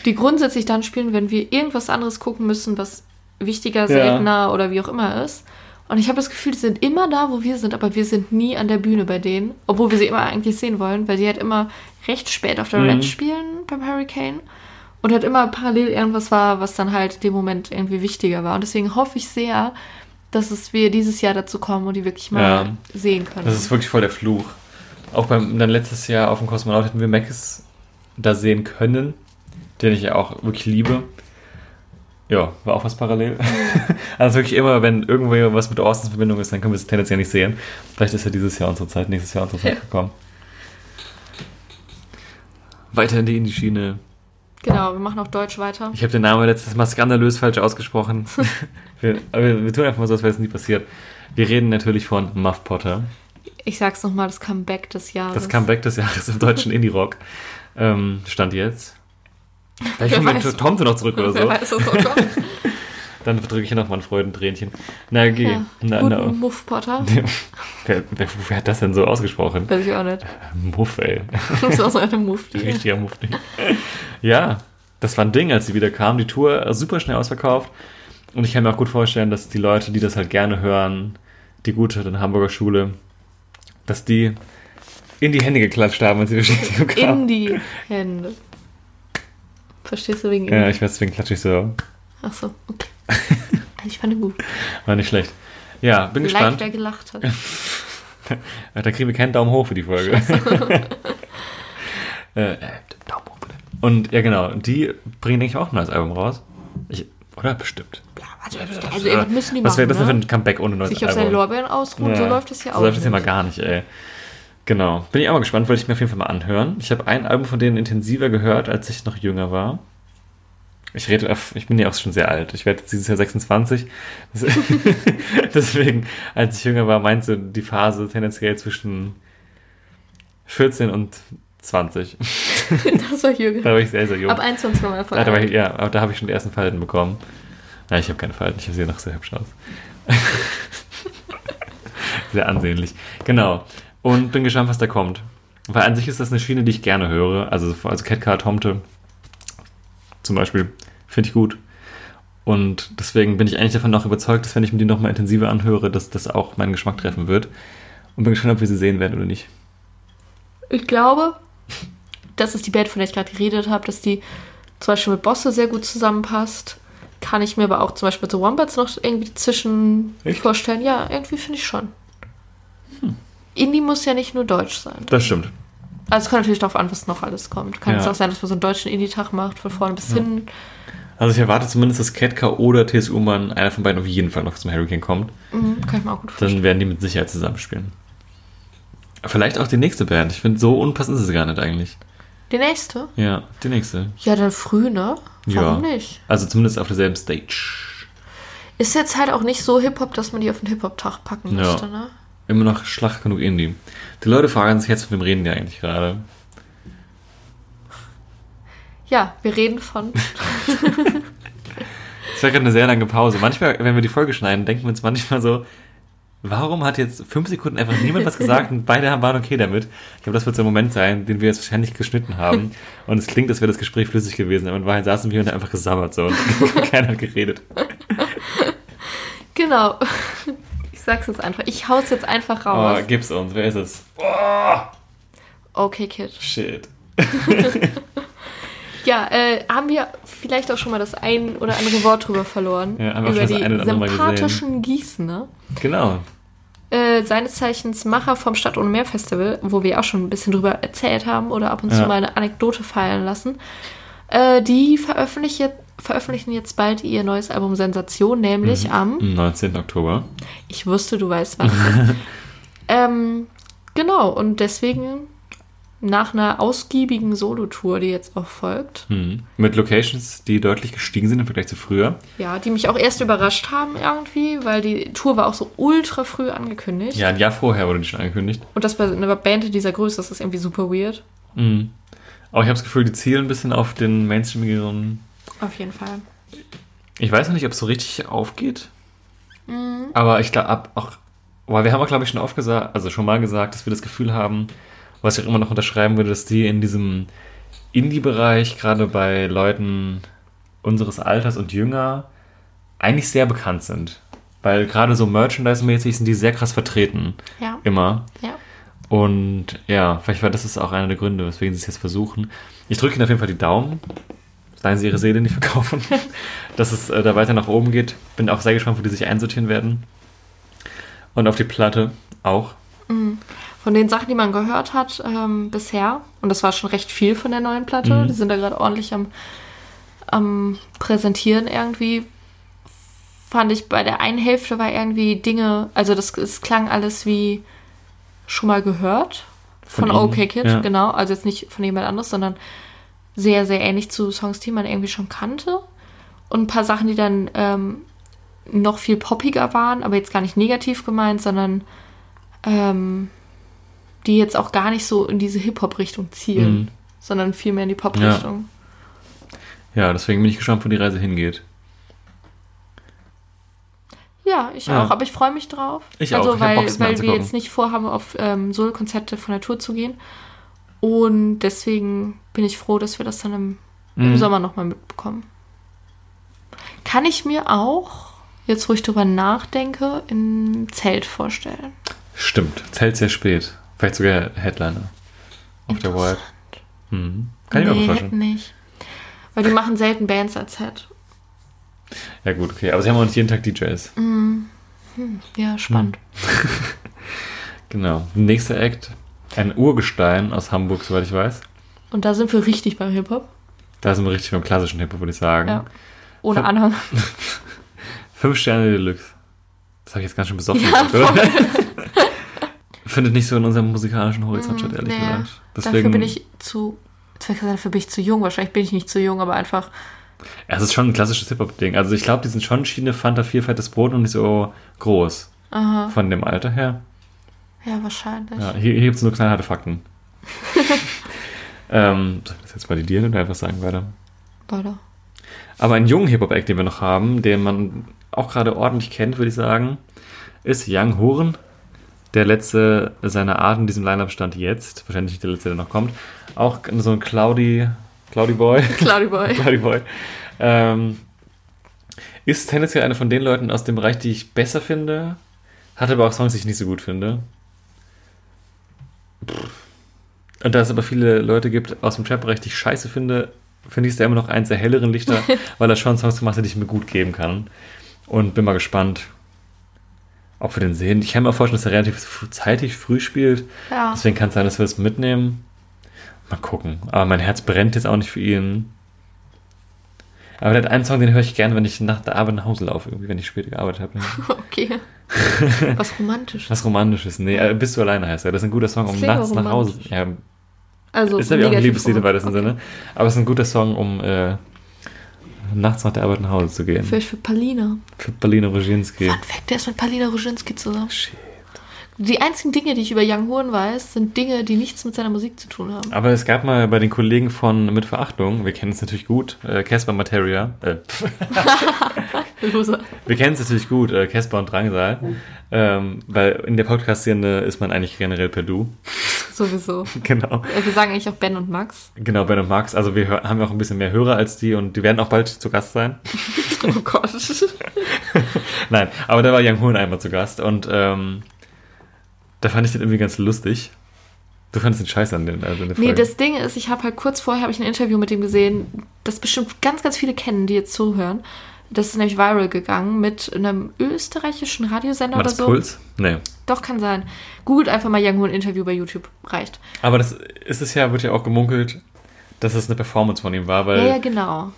die grundsätzlich dann spielen, wenn wir irgendwas anderes gucken müssen, was wichtiger, seltener oder wie auch immer ist. Und ich habe das Gefühl, die sind immer da, wo wir sind, aber wir sind nie an der Bühne bei denen, obwohl wir sie immer eigentlich sehen wollen, weil die halt immer recht spät auf der Mhm. Red spielen beim Hurricane und halt immer parallel irgendwas war, was dann halt dem Moment irgendwie wichtiger war. Und deswegen hoffe ich sehr, dass es wir dieses Jahr dazu kommen und die wirklich mal Ja. sehen können. Das ist wirklich voll der Fluch. Auch beim dann letztes Jahr auf dem Kosmonaut hätten wir Mackes da sehen können, den ich ja auch wirklich liebe. Ja, war auch was parallel. <laughs> also wirklich immer, wenn irgendwo was mit Austins Verbindung ist, dann können wir es tendenziell nicht sehen. Vielleicht ist ja dieses Jahr unsere Zeit, nächstes Jahr unsere Zeit Ja. gekommen. Weiter in die Indie-Schiene. Genau, wir machen auch Deutsch weiter. Ich habe den Namen letztes Mal skandalös falsch ausgesprochen. <laughs> <laughs> wir, aber wir, wir tun einfach mal so, als wäre es nie passiert. Wir reden natürlich von Muff Potter. Ich sag's nochmal, das Comeback des Jahres. Das Comeback des Jahres im deutschen Indie-Rock. Ähm, stand jetzt. Vielleicht Wer kommt. Tom noch zurück oder Wer so. weiß, was kommt. <laughs> Dann drücke ich hier nochmal ein Freudentränchen. Na, okay. Ja, Na, na. Muff Potter. <laughs> Wer, wer, wer hat das denn so ausgesprochen? Weiß ich auch nicht. Muff, ey. <laughs> Das ist auch so eine Mufti. Richtiger Mufti. Ja, das war ein Ding, als sie wieder kam. Die Tour äh, super schnell ausverkauft. Und ich kann mir auch gut vorstellen, dass die Leute, die das halt gerne hören, die gute in Hamburger Schule, dass die in die Hände geklatscht haben, als sie Bestätigung kam. In die Hände. Verstehst du wegen Ja, in? ich weiß, deswegen klatsche ich so. Achso, okay. Also <laughs> ich fand ihn gut. War nicht schlecht. Ja, bin Leicht, gespannt. wer gelacht hat. <laughs> Da kriegen wir keinen Daumen hoch für die Folge. <laughs> äh, äh, Daumen hoch bitte. Und ja, genau. Die bringen, denke ich, auch ein neues Album raus. Ich, oder? Bestimmt. Also irgendwas müssen die Was wäre machen, das denn für ne? ein Comeback ohne neues Sich auf Album? seinen Lorbeeren ausruhen, so läuft es ja auch. So läuft es ja mal gar nicht, ey. Genau. Bin ich auch mal gespannt, wollte ich mir auf jeden Fall mal anhören. Ich habe ein Album von denen intensiver gehört, als ich noch jünger war. Ich rede, ich bin ja auch schon sehr alt. Ich werde dieses Jahr 26. Das- <laughs> Deswegen, als ich jünger war, meinte die Phase tendenziell zwischen 14 und 20. <laughs> Das war Jürgen. Da war ich sehr, sehr jung. Ab 21 war mein Ja, da, war ich, Erfolg. ja, aber da habe ich schon die ersten Falten bekommen. Nein, ich habe keine Falten, ich sehe noch sehr hübsch aus. <laughs> sehr ansehnlich. Genau. Und bin gespannt, was da kommt. Weil an sich ist das eine Schiene, die ich gerne höre. Also, also Catcar Tomte zum Beispiel finde ich gut. Und deswegen bin ich eigentlich davon noch überzeugt, dass wenn ich mir die nochmal intensiver anhöre, dass das auch meinen Geschmack treffen wird. Und bin gespannt, ob wir sie sehen werden oder nicht. Ich glaube, das ist die Band, von der ich gerade geredet habe, dass die zum Beispiel mit Bosse sehr gut zusammenpasst. Kann ich mir aber auch zum Beispiel mit The Wombats noch irgendwie dazwischen Echt? vorstellen. Ja, irgendwie finde ich schon. Indie muss ja nicht nur deutsch sein. Das stimmt. Also es kommt natürlich darauf an, was noch alles kommt. Kann Ja. es auch sein, dass man so einen deutschen Indie-Tag macht, von vorne bis hin. Also ich erwarte zumindest, dass Ketka oder TSU Mann, einer von beiden auf jeden Fall noch zum Hurricane kommt. Mhm, kann ich mir auch gut vorstellen. Dann werden die mit Sicherheit zusammenspielen. Vielleicht auch die nächste Band. Ich finde, so unpassend ist es gar nicht eigentlich. Die nächste? Ja, die nächste. Ja, dann früh, ne? Warum ja. nicht? Also zumindest auf derselben Stage. Ist jetzt halt auch nicht so Hip-Hop, dass man die auf den Hip-Hop-Tag packen Ja. müsste, ne? Immer noch schlag genug Indie. Die Leute fragen sich jetzt, von wem reden die eigentlich gerade? Ja, wir reden von. <laughs> Es war gerade eine sehr lange Pause. Manchmal, wenn wir die Folge schneiden, denken wir uns manchmal so, warum hat jetzt fünf Sekunden einfach niemand was gesagt und beide waren okay damit? Ich glaube, das wird so ein Moment sein, den wir jetzt wahrscheinlich geschnitten haben. Und es klingt, als wäre das Gespräch flüssig gewesen. Aber in Wahrheit saßen wir und haben einfach gesammert so und <laughs> keiner hat geredet. genau. Ich sag's jetzt einfach. Ich hau's jetzt einfach Oh, raus. gib's uns. Wer ist es? Okay, Kid. Shit. <laughs> Ja, äh, haben wir vielleicht auch schon mal das ein oder andere Wort drüber verloren. Ja, haben wir über schon die eine sympathischen Gießener. Genau. Äh, seines Zeichens Macher vom Stadt ohne Meer Festival, wo wir auch schon ein bisschen drüber erzählt haben oder ab und zu Ja. mal eine Anekdote fallen lassen. Äh, die veröffentlichen, veröffentlichen jetzt bald ihr neues Album Sensation, nämlich Mhm. am Am 19. Oktober. Ich wusste, du weißt, ist. <laughs> ähm, genau, und deswegen nach einer ausgiebigen Solotour, die jetzt auch folgt. Hm. Mit Locations, die deutlich gestiegen sind im Vergleich zu früher. Ja, die mich auch erst überrascht haben irgendwie, weil die Tour war auch so ultra früh angekündigt. Ja, ein Jahr vorher wurde die schon angekündigt. Und das bei einer Band dieser Größe, das ist irgendwie super weird. Mhm. Aber ich habe das Gefühl, die zielen ein bisschen auf den mainstreamigeren. Auf jeden Fall. Ich weiß noch nicht, ob es so richtig aufgeht. Mhm. Aber ich glaube, auch. Weil wir haben auch, glaube ich, schon oft gesagt, also schon mal gesagt, dass wir das Gefühl haben, was ich auch immer noch unterschreiben würde, dass die in diesem Indie-Bereich, gerade bei Leuten unseres Alters und jünger, eigentlich sehr bekannt sind. Weil gerade so Merchandise-mäßig sind die sehr krass vertreten. Ja. Immer. Ja. Und ja, vielleicht war das ist auch einer der Gründe, weswegen sie es jetzt versuchen. Ich drücke ihnen auf jeden Fall die Daumen. Seien sie ihre Seele nicht verkaufen. <laughs> dass es äh, da weiter nach oben geht. Bin auch sehr gespannt, wo die sich einsortieren werden. Und auf die Platte auch. Von den Sachen, die man gehört hat ähm, bisher, und das war schon recht viel von der neuen Platte, Mhm. die sind da gerade ordentlich am, am Präsentieren irgendwie, fand ich bei der einen Hälfte war irgendwie Dinge, also das es klang alles wie schon mal gehört Von von, OK Kid, ja. genau, also jetzt nicht von jemand anderes, sondern sehr, sehr ähnlich zu Songs, die man irgendwie schon kannte. Und ein paar Sachen, die dann ähm, noch viel poppiger waren, aber jetzt gar nicht negativ gemeint, sondern ähm, die jetzt auch gar nicht so in diese Hip-Hop-Richtung zielen, Mhm. sondern vielmehr in die Pop-Richtung. Ja, deswegen bin ich gespannt, wo die Reise hingeht. Ja. ich Ja. auch, aber ich freue mich drauf. Ich auch, also, ich hab weil, weil wir jetzt nicht vorhaben, auf ähm, Solo-Konzerte von der Tour zu gehen. Und deswegen bin ich froh, dass wir das dann im, im Mhm. Sommer nochmal mitbekommen. Kann ich mir auch, jetzt wo ich drüber nachdenke, im Zelt vorstellen. Stimmt, zählt sehr spät. Vielleicht sogar Headliner. Auf der Wild. Mhm. Kann ich mir auch nee, vorstellen. nicht. Weil die machen selten Bands als Set. Ja, gut, okay. Aber sie haben auch nicht jeden Tag DJs. Ja, spannend. <laughs> Genau. Nächster Act. Ein Urgestein aus Hamburg, soweit ich weiß. Und da sind wir richtig beim Hip-Hop. Da sind wir richtig beim klassischen Hip-Hop, würde ich sagen. Ja. Ohne Ver- Anhang. <laughs> Fünf Sterne Deluxe. Das habe ich jetzt ganz schön besoffen Ja? <laughs> Findet nicht so in unserem musikalischen Horizont statt, ehrlich Nee. gesagt. Dafür bin ich zu. Dafür bin ich zu jung. Wahrscheinlich bin ich nicht zu jung, aber einfach. Ja, es ist schon ein klassisches Hip-Hop-Ding. Also ich glaube, die sind schon Schiene Fanta 4 fettes Brot und nicht so groß. Aha. Von dem Alter her. Ja, wahrscheinlich. Ja, hier, hier gibt es nur knallharte Fakten. <laughs> ähm, soll ich das jetzt validieren oder einfach sagen weiter? Beide. Aber einen jungen Hip-Hop-Act, den wir noch haben, den man auch gerade ordentlich kennt, würde ich sagen, ist Young Huren. Der letzte seiner Art in diesem Line-Up stand jetzt. Wahrscheinlich nicht der letzte, der noch kommt. Auch so ein Cloudy, Cloudy Boy. <laughs> Cloudy Boy. <laughs> Cloudy Boy. Ähm, ist tendenziell einer von den Leuten aus dem Bereich, die ich besser finde. Hat aber auch Songs, die ich nicht so gut finde. Und da es aber viele Leute gibt aus dem Trap-Bereich, die ich scheiße finde, finde ich es da immer noch eins der helleren Lichter, <laughs> weil er schon Songs gemacht hat, die ich mir gut geben kann. Und bin mal gespannt, ob wir den sehen. Ich kann mir vorstellen, dass er relativ zeitig früh spielt. Ja. Deswegen kann es sein, dass wir es mitnehmen. Mal gucken. Aber mein Herz brennt jetzt auch nicht für ihn. Aber der hat einen Song, den höre ich gerne, wenn ich nach der Arbeit nach Hause laufe, irgendwie, wenn ich später gearbeitet habe. <laughs> Okay. <laughs> Was romantisch. Was Romantisches. Nee, äh, bist du alleine heißt er. Das ist ein guter Song, um Das nachts nach Hause. Ja, Also ist ja auch ein Liebeslied im weitesten Sinne. Aber es ist ein guter Song, um äh, nachts nach der Arbeit nach Hause zu gehen. Vielleicht für Palina. Für Palina Roginski. Fun Fact, der ist mit Palina Roginski zusammen. Shit. Die einzigen Dinge, die ich über Young Horn weiß, sind Dinge, die nichts mit seiner Musik zu tun haben. Aber es gab mal bei den Kollegen von Mit Verachtung, wir kennen es natürlich gut, äh, Casper Materia, äh, <laughs> <laughs> Loser. wir kennen es natürlich gut, äh, Casper und Drangsal, ähm, weil in der Podcast-Szene ist man eigentlich generell per Du. Sowieso. <laughs> genau. Wir sagen eigentlich auch Ben und Max. Genau, Ben und Max, also wir haben ja auch ein bisschen mehr Hörer als die und die werden auch bald zu Gast sein. <laughs> Oh Gott. <laughs> Nein, aber da war Young Hoon einmal zu Gast und ähm, da fand ich den irgendwie ganz lustig. Du fandest den scheiße an den, also Nee, Folge. das Ding ist, ich habe halt kurz vorher habe ich ein Interview mit dem gesehen, das bestimmt ganz, ganz viele kennen, die jetzt zuhören. Das ist nämlich viral gegangen mit einem österreichischen Radiosender War oder das so. Puls? Nee. Doch, kann sein. Googelt einfach mal Young Horn Interview bei YouTube. Reicht. Aber das ist es ja, wird ja auch gemunkelt, dass es eine Performance von ihm war, weil. Ja, ja, genau.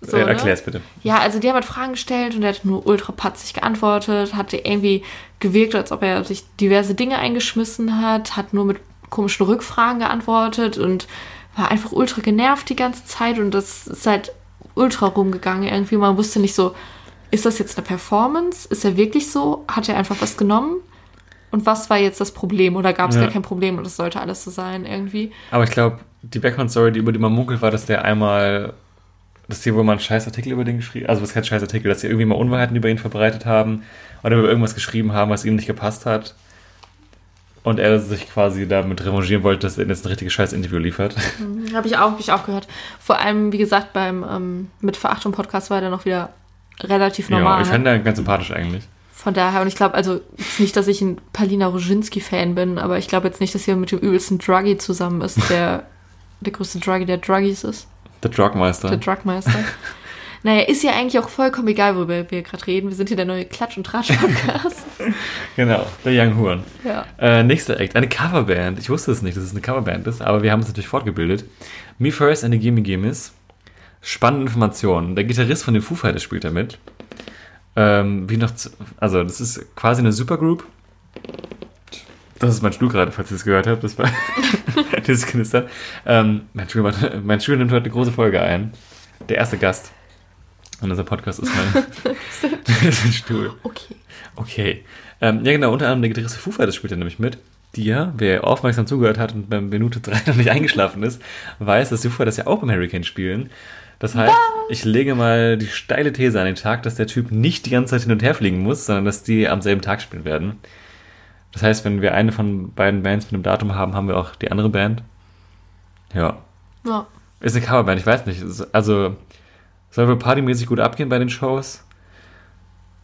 So, äh, ne? erklär's bitte. Ja, also die haben halt Fragen gestellt und er hat nur ultra patzig geantwortet, hat irgendwie gewirkt, als ob er sich diverse Dinge eingeschmissen hat, hat nur mit komischen Rückfragen geantwortet und war einfach ultra genervt die ganze Zeit und das ist halt ultra rumgegangen irgendwie. Man wusste nicht so, ist das jetzt eine Performance? Ist er wirklich so? Hat er einfach was genommen? Und was war jetzt das Problem? Oder gab es Ja. gar kein Problem und es sollte alles so sein irgendwie? Aber ich glaube, die Background-Story, die über die man munkelt, war, dass der einmal, dass die wohl mal einen scheiß Artikel über den geschrieben also was kein scheiß Artikel, dass sie irgendwie mal Unwahrheiten über ihn verbreitet haben oder über irgendwas geschrieben haben, was ihm nicht gepasst hat. Und er sich quasi damit revanchieren wollte, dass er jetzt ein richtiges scheiß Interview liefert. Habe ich auch, hab ich auch gehört. Vor allem, wie gesagt, beim ähm, mit Verachtung Podcast war der noch wieder relativ normal. Ja, ich fand den ganz sympathisch eigentlich. Von daher, und ich glaube, also nicht, dass ich ein Palina Roginski-Fan bin, aber ich glaube jetzt nicht, dass er mit dem übelsten Druggy zusammen ist, der <laughs> der größte Druggy der Druggies ist. Der Drugmeister. Der Drugmeister. <laughs> naja, ist ja eigentlich auch vollkommen egal, worüber wir gerade reden. Wir sind hier der neue Klatsch- und Tratsch-Podcast. <laughs> <laughs> genau, der Young Horn. ja. Äh, nächster Act, eine Coverband. Ich wusste es nicht, dass es eine Coverband ist, aber wir haben uns natürlich fortgebildet. Me First and the Gimme Gimmes. Spannende Informationen. Der Gitarrist von den Foo Fighters spielt da mit. Ähm, wie noch, zu, also das ist quasi eine Supergroup. Das ist mein Stuhl gerade, falls ihr es gehört habt. Das war <laughs> dieses Knistern. Ähm, mein, Stuhl, macht- mein Stuhl nimmt heute eine große Folge ein. Der erste Gast an unserem Podcast ist mein, <laughs> <laughs> ist mein Stuhl. Okay. Okay. Ähm, ja, genau, unter anderem der Gitarrist Foo Fighters spielt er nämlich mit. Die ja, wer aufmerksam zugehört hat und beim Minute 3 <laughs> noch nicht eingeschlafen ist, weiß, dass die Foo Fighters ja auch beim Hurricane spielen. Das heißt, ich lege mal die steile These an den Tag, dass der Typ nicht die ganze Zeit hin und her fliegen muss, sondern dass die am selben Tag spielen werden. Das heißt, wenn wir eine von beiden Bands mit einem Datum haben, haben wir auch die andere Band. Ja. Ja. Ist eine Coverband, ich weiß nicht. Also, soll wohl partymäßig gut abgehen bei den Shows.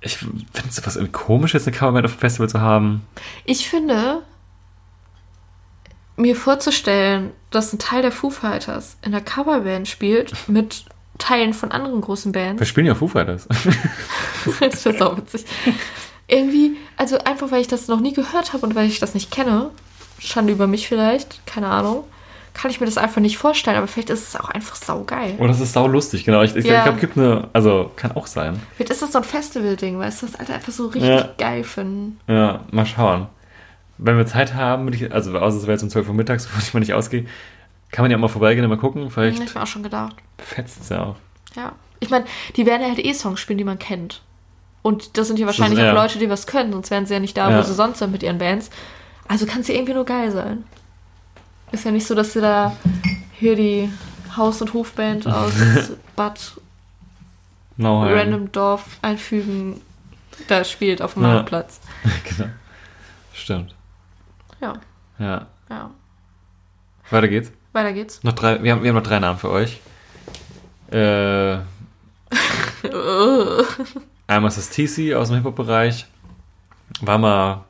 Ich finde es was irgendwie komisch, jetzt eine Coverband auf dem Festival zu haben. Ich finde, mir vorzustellen, dass ein Teil der Foo Fighters in der Coverband spielt mit Teilen von anderen großen Wir Bands. spielen ja Foo Fighters. <laughs> das ist auch witzig. Irgendwie, also einfach, weil ich das noch nie gehört habe und weil ich das nicht kenne, Schande über mich vielleicht, keine Ahnung, kann ich mir das einfach nicht vorstellen, aber vielleicht ist es auch einfach saugeil. Oh, das ist sau lustig, genau. Ich, ich, Ja. ich glaube, gibt eine, also kann auch sein. Vielleicht ist das so ein Festival-Ding, weißt du, das Alter einfach so richtig Ja. geil finden. Ja, mal schauen. Wenn wir Zeit haben, würde ich, also außer es wäre jetzt um 12 Uhr mittags, <laughs> wo ich mal nicht ausgehe, kann man ja auch mal vorbeigehen und mal gucken. Vielleicht Hab ich mir auch schon gedacht. fetzt es ja auch. Ja. Ich meine, die werden ja halt eh Songs spielen, die man kennt. Und das sind ja wahrscheinlich ja. auch Leute, die was können, sonst wären sie ja nicht da, wo sie sonst sind mit ihren Bands. Also kann es ja irgendwie nur geil sein. Ist ja nicht so, dass sie da hier die Haus- und Hofband <laughs> aus Bad Nauheim. Random Dorf einfügen, da spielt auf dem Ja. Marktplatz. <laughs> genau. Stimmt. Ja, Ja. ja. Weiter geht's. Weiter geht's. Noch drei, wir, haben, wir haben noch drei Namen für euch. <laughs> Äh, einmal ist das TC aus dem Hip-Hop-Bereich. War mal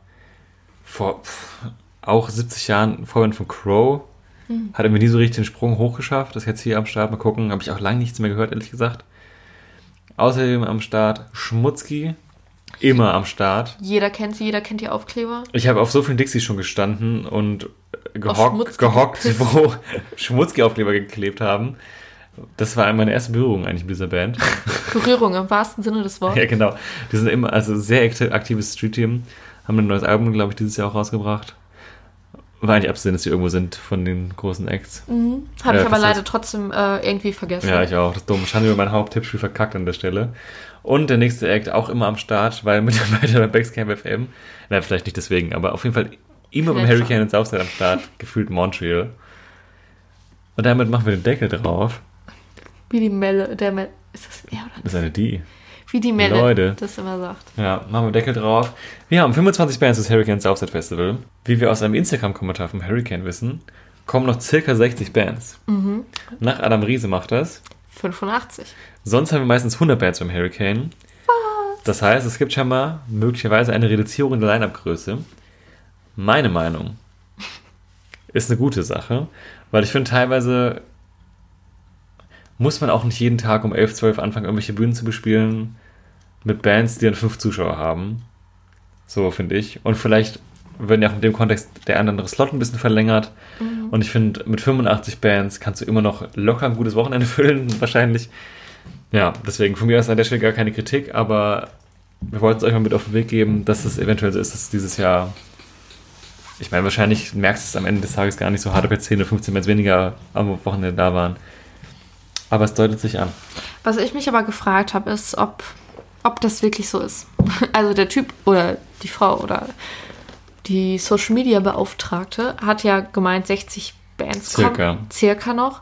vor pff, auch 70 Jahren Vorwand von Crow. Hat irgendwie nie so richtig den Sprung hochgeschafft. Das ist jetzt hier am Start. Mal gucken. Habe ich auch lange nichts mehr gehört, ehrlich gesagt. Außerdem am Start Schmutzki. Immer am Start. Jeder kennt sie, jeder kennt die Aufkleber. Ich habe auf so vielen Dixies schon gestanden und gehockt, Schmutzki gehockt wo <laughs> Schmutzki-Aufkleber geklebt haben. Das war meine erste Berührung eigentlich mit dieser Band. <laughs> Berührung im wahrsten Sinne des Wortes. ja, genau. Die sind immer, also sehr akti- aktives Street-Team. Haben ein neues Album, glaube ich, dieses Jahr auch rausgebracht. War eigentlich abzusehen, dass die irgendwo sind von den großen Acts. Mhm. Habe Äh, ich aber leider heißt- trotzdem äh, irgendwie vergessen. Ja, ich auch. Das ist dumm. Schande über mein Haupttippspiel verkackt an der Stelle. Und der nächste Act auch immer am Start, weil Mitarbeiter <laughs> bei Backscamp FM. Na, vielleicht nicht deswegen, aber auf jeden Fall immer beim Hurricane und Southside am Start, <laughs> gefühlt Montreal. Und damit machen wir den Deckel drauf. Wie die Melle, der Melle, ist das er oder Das ist eine Die. Wie die Melle Leute. das immer sagt. Ja, machen wir Deckel drauf. Wir haben 25 Bands des Hurricane Southside Festival. Wie wir aus einem Instagram-Kommentar vom Hurricane wissen, kommen noch circa 60 Bands. Mhm. Nach Adam Riese macht das. 85. Sonst haben wir meistens 100 Bands beim Hurricane. Das heißt, es gibt scheinbar möglicherweise eine Reduzierung der Line-Up-Größe. Meine Meinung <laughs> ist eine gute Sache, weil ich finde, teilweise muss man auch nicht jeden Tag um 11, 12 anfangen, irgendwelche Bühnen zu bespielen mit Bands, die dann fünf Zuschauer haben. So finde ich. Und vielleicht werden ja auch in dem Kontext der andere Slot ein bisschen verlängert. Und ich finde, mit 85 Bands kannst du immer noch locker ein gutes Wochenende <laughs> füllen, wahrscheinlich. Ja, deswegen von mir aus an der Stelle gar keine Kritik, aber wir wollten es euch mal mit auf den Weg geben, dass es eventuell so ist, dass dieses Jahr ich meine, wahrscheinlich merkst du es am Ende des Tages gar nicht so hart, ob jetzt 10 oder 15 Bands weniger am Wochenende da waren. Aber es deutet sich an. Was ich mich aber gefragt habe, ist, ob, ob das wirklich so ist. <laughs> Also der Typ oder die Frau oder die Social Media Beauftragte hat ja gemeint, 60 Bands Circa. kommen. Circa noch.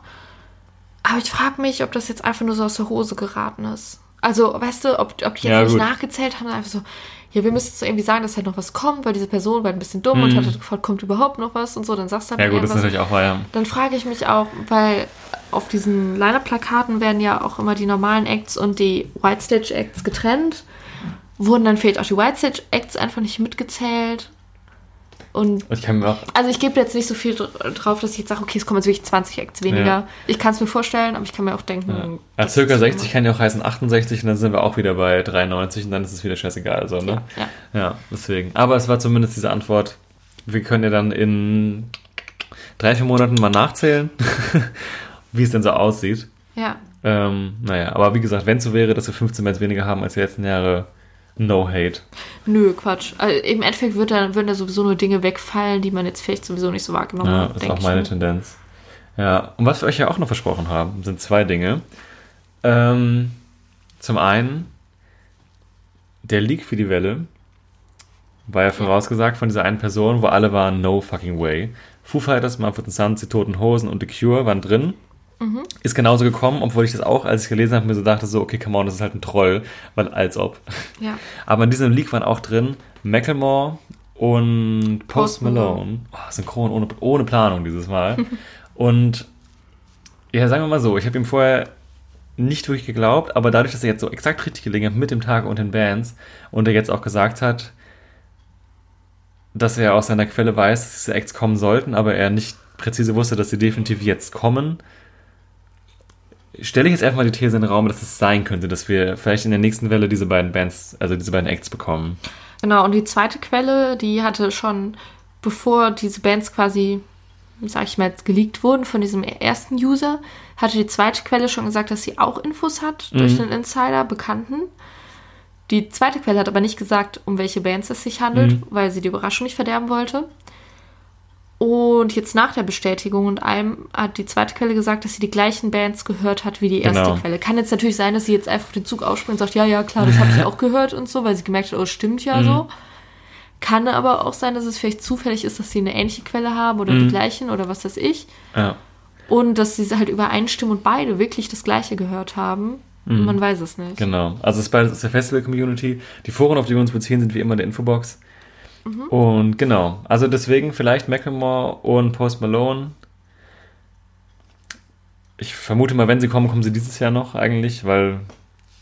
Aber ich frage mich, ob das jetzt einfach nur so aus der Hose geraten ist. Also, weißt du, ob, ob die jetzt Ja, nicht nachgezählt haben, einfach so, ja, wir müssen jetzt irgendwie sagen, dass halt noch was kommt, weil diese Person war ein bisschen dumm und Mhm. hat halt gefragt, kommt überhaupt noch was und so, dann sagst du halt Ja, gut, das ist irgendwas. natürlich auch wahr, ja. Dann frage ich mich auch, weil auf diesen Liner-Plakaten werden ja auch immer die normalen Acts und die White Stage Acts getrennt. Wurden dann vielleicht auch die White Stage Acts einfach nicht mitgezählt? Und Ich kann mir auch. also ich gebe jetzt nicht so viel dr- drauf, dass ich jetzt sage, okay, es kommen jetzt wirklich 20 Acts weniger. Ja. Ich kann es mir vorstellen, aber ich kann mir auch denken. Ja, das circa ist 60 kann ja auch heißen 68 und dann sind wir auch wieder bei 93 und dann ist es wieder scheißegal. Also, ne? Ja, ja. Ja, deswegen. Aber es war zumindest diese Antwort. Wir können ja dann in drei, vier Monaten mal nachzählen, <laughs> wie es denn so aussieht. ja. Ähm, naja, aber wie gesagt, wenn es so wäre, dass wir 15 Bands weniger haben als die letzten Jahre, no hate. Nö, Quatsch. Also Im Endeffekt wird da, würden da sowieso nur Dinge wegfallen, die man jetzt vielleicht sowieso nicht so wahrgenommen Ja, hat. das ist auch meine. Tendenz. Ja, und was wir euch ja auch noch versprochen haben, sind zwei Dinge. Ähm, zum einen, der Leak für die Welle war ja vorausgesagt von dieser einen Person, wo alle waren, no fucking way. Foo Fighters, Mumford Sons, die Toten Hosen und The Cure waren drin. Ist genauso gekommen, obwohl ich das auch, als ich gelesen habe, mir so dachte, so, okay, come on, das ist halt ein Troll, weil als ob. Ja. Aber in diesem Leak waren auch drin Macklemore und Post Post Malone. Malone. Oh, synchron ohne, ohne Planung dieses Mal. <laughs> und ja, sagen wir mal so, ich habe ihm vorher nicht wirklich geglaubt, aber dadurch, dass er jetzt so exakt richtig gelegen hat mit dem Tag und den Bands und er jetzt auch gesagt hat, dass er aus seiner Quelle weiß, dass diese Acts kommen sollten, aber er nicht präzise wusste, dass sie definitiv jetzt kommen, stelle ich jetzt einfach mal die These in den Raum, dass es sein könnte, dass wir vielleicht in der nächsten Welle diese beiden Bands, also diese beiden Acts bekommen. Genau, und die zweite Quelle, die hatte schon, bevor diese Bands quasi, sag ich mal, jetzt geleakt wurden von diesem ersten User, hatte die zweite Quelle schon gesagt, dass sie auch Infos hat durch den Insider, Bekannten. Die zweite Quelle hat aber nicht gesagt, um welche Bands es sich handelt, weil sie die Überraschung nicht verderben wollte. Und jetzt nach der Bestätigung und allem hat die zweite Quelle gesagt, dass sie die gleichen Bands gehört hat wie die erste Genau. Quelle. Kann jetzt natürlich sein, dass sie jetzt einfach auf den Zug aufspringt und sagt, ja, ja, klar, das habe ich <laughs> auch gehört und so, weil sie gemerkt hat, oh, stimmt ja so. Kann aber auch sein, dass es vielleicht zufällig ist, dass sie eine ähnliche Quelle haben oder die gleichen oder was weiß ich. Ja. Und dass sie halt übereinstimmen und beide wirklich das gleiche gehört haben. Man weiß es nicht. Genau. Also es ist beides aus der Festival-Community. Die Foren, auf die wir uns beziehen, sind wie immer in der Infobox. Und genau. Also deswegen vielleicht Macklemore und Post Malone. Ich vermute mal, wenn sie kommen, kommen sie dieses Jahr noch eigentlich, weil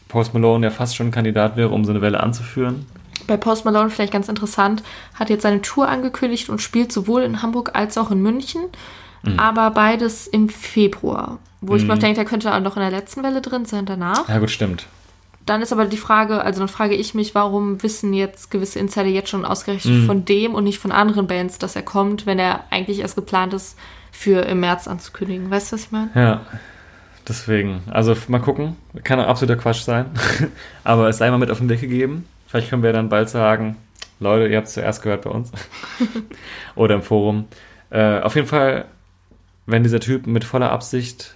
Post Malone ja fast schon ein Kandidat wäre, um so eine Welle anzuführen. Bei Post Malone vielleicht ganz interessant, hat jetzt seine Tour angekündigt und spielt sowohl in Hamburg als auch in München, aber beides im Februar. Wo ich mir auch denke, der könnte auch noch in der letzten Welle drin sein danach. Ja gut, stimmt. Dann ist aber die Frage, also dann frage ich mich, warum wissen jetzt gewisse Insider jetzt schon ausgerechnet von dem und nicht von anderen Bands, dass er kommt, wenn er eigentlich erst geplant ist, für im März anzukündigen. Weißt du, was ich meine? Ja. Deswegen. Also mal gucken. Kann auch absoluter Quatsch sein. <laughs> Aber es sei mal mit auf den Weg gegeben. Vielleicht können wir dann bald sagen, Leute, ihr habt es zuerst gehört bei uns. <laughs> Oder im Forum. Äh, auf jeden Fall, wenn dieser Typ mit voller Absicht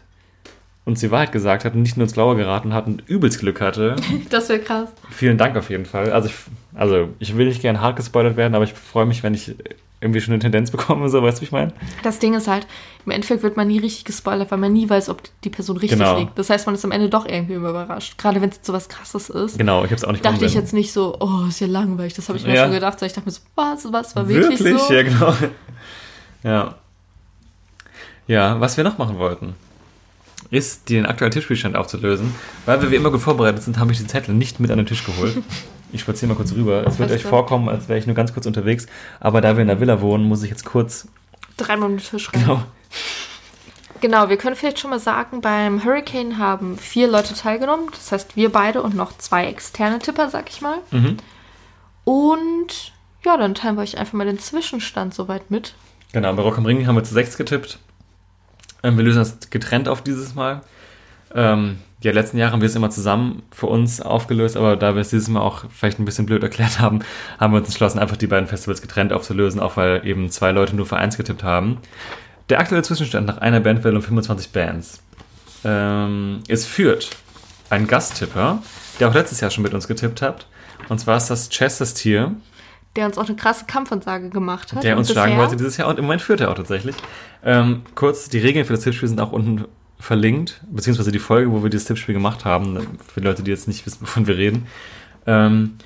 uns die Wahrheit gesagt hat und nicht nur ins Blaue geraten hat und übelst Glück hatte, <laughs> Das wäre krass. vielen Dank auf jeden Fall. Also ich, also ich will nicht gerne hart gespoilert werden, aber ich freue mich, wenn ich irgendwie schon eine Tendenz bekomme, so weißt du, wie ich meine? Das Ding ist halt, im Endeffekt wird man nie richtig gespoilert, weil man nie weiß, ob die Person richtig Genau. liegt. Das heißt, man ist am Ende doch irgendwie überrascht. Gerade wenn es so was krasses ist. Genau, ich habe es auch nicht kommen Dachte ich jetzt nicht so, oh, ist ja langweilig. Das habe ich mir Ja. schon gedacht. sondern Ich dachte mir so, was, was war wirklich, Wirklich? so? Ja, genau. <laughs> Ja. Ja, was wir noch machen wollten, ist, den aktuellen Tischspielstand aufzulösen. Weil wir wie immer gut vorbereitet sind, habe ich die Zettel nicht mit an den Tisch geholt. <laughs> Ich spaziere mal kurz rüber. Es wird euch vorkommen, als wäre ich nur ganz kurz unterwegs. Aber da wir in der Villa wohnen, muss ich jetzt kurz. Dreimal um den Tisch rein. Genau. Genau, wir können vielleicht schon mal sagen, beim Hurricane haben vier Leute teilgenommen. Das heißt, wir beide und noch zwei externe Tipper, sag ich mal. Mhm. Und ja, dann teilen wir euch einfach mal den Zwischenstand soweit mit. Genau, bei Rock am Ring haben wir zu sechs getippt. Ähm, wir lösen das getrennt auf dieses Mal. Ähm, ja, letzten Jahre haben wir es immer zusammen für uns aufgelöst, aber da wir es dieses Mal auch vielleicht ein bisschen blöd erklärt haben, haben wir uns entschlossen, einfach die beiden Festivals getrennt aufzulösen, auch weil eben zwei Leute nur für eins getippt haben. Der aktuelle Zwischenstand nach einer Bandwelle und 25 Bands. Ähm, es führt ein Gasttipper, der auch letztes Jahr schon mit uns getippt hat. Und zwar ist das Chesterstier, Der uns auch eine krasse Kampfansage gemacht hat. der uns schlagen wollte dieses Jahr. Und im Moment führt er auch tatsächlich. Ähm, kurz, die Regeln für das Tippspiel sind auch unten verlinkt, beziehungsweise die Folge, wo wir dieses Tippspiel gemacht haben, für die Leute, die jetzt nicht wissen, wovon wir reden. Ähm,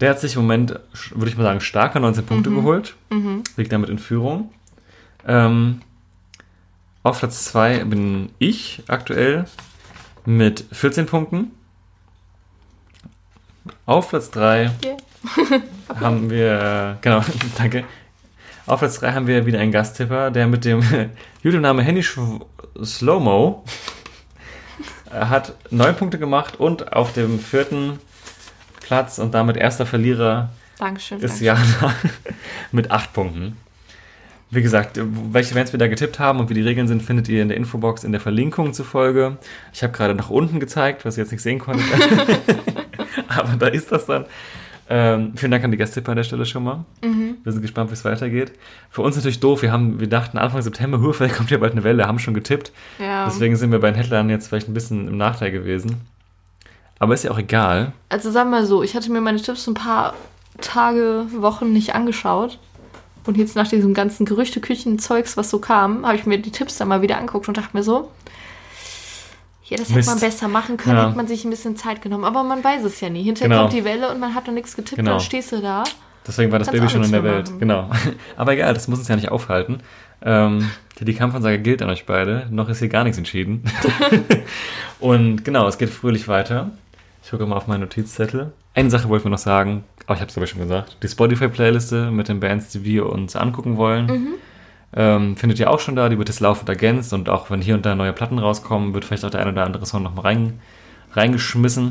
der hat sich im Moment, würde ich mal sagen, starke 19 Punkte geholt. Liegt damit in Führung. Ähm, auf Platz 2 bin ich aktuell mit 14 Punkten. Auf Platz 3 Yeah. <laughs> haben wir, genau, <laughs> danke. Auf Platz 3 haben wir wieder einen Gasttipper, der mit dem <laughs> YouTube-Name Henny Slowmo äh, hat neun Punkte gemacht und auf dem vierten Platz und damit erster Verlierer Dankeschön. ist Dankeschön. Jana mit acht Punkten. Wie gesagt, welche Bands wir da getippt haben und wie die Regeln sind, findet ihr in der Infobox in der Verlinkung zur Folge. Ich habe gerade nach unten gezeigt, was ihr jetzt nicht sehen konntet. Aber da ist das dann. Ähm, vielen Dank an die Gasttipper an der Stelle schon mal. Wir sind gespannt, wie es weitergeht. Für uns natürlich doof. Wir, haben, wir dachten Anfang September, huh, <laughs> vielleicht kommt ja bald eine Welle, haben schon getippt. Ja. Deswegen sind wir bei den Headlinern jetzt vielleicht ein bisschen im Nachteil gewesen. Aber ist ja auch egal. Also sag mal so, ich hatte mir meine Tipps ein paar Tage, Wochen nicht angeschaut. Und jetzt nach diesem ganzen Gerüchteküchen-Zeugs, was so kam, habe ich mir die Tipps dann mal wieder angeguckt und dachte mir so, ja, das hätte Mist. man besser machen können, Ja. hätte man sich ein bisschen Zeit genommen. Aber man weiß es ja nie. Hinterher Genau. kommt die Welle und man hat noch nichts getippt, Genau. dann stehst du da. Deswegen war das Baby schon in der Welt. machen. Genau. <laughs> Aber egal, das muss uns ja nicht aufhalten. Ähm, die Kampfansage gilt an euch beide. Noch ist hier gar nichts entschieden. <laughs> Und genau, es geht fröhlich weiter. Ich gucke mal auf meinen Notizzettel. Eine Sache wollten wir noch sagen, aber ich habe es glaube ich schon gesagt. Die Spotify-Playliste mit den Bands, die wir uns angucken wollen, ähm, findet ihr auch schon da. Die wird jetzt laufend ergänzt und auch wenn hier und da neue Platten rauskommen, wird vielleicht auch der eine oder andere Song nochmal rein, reingeschmissen.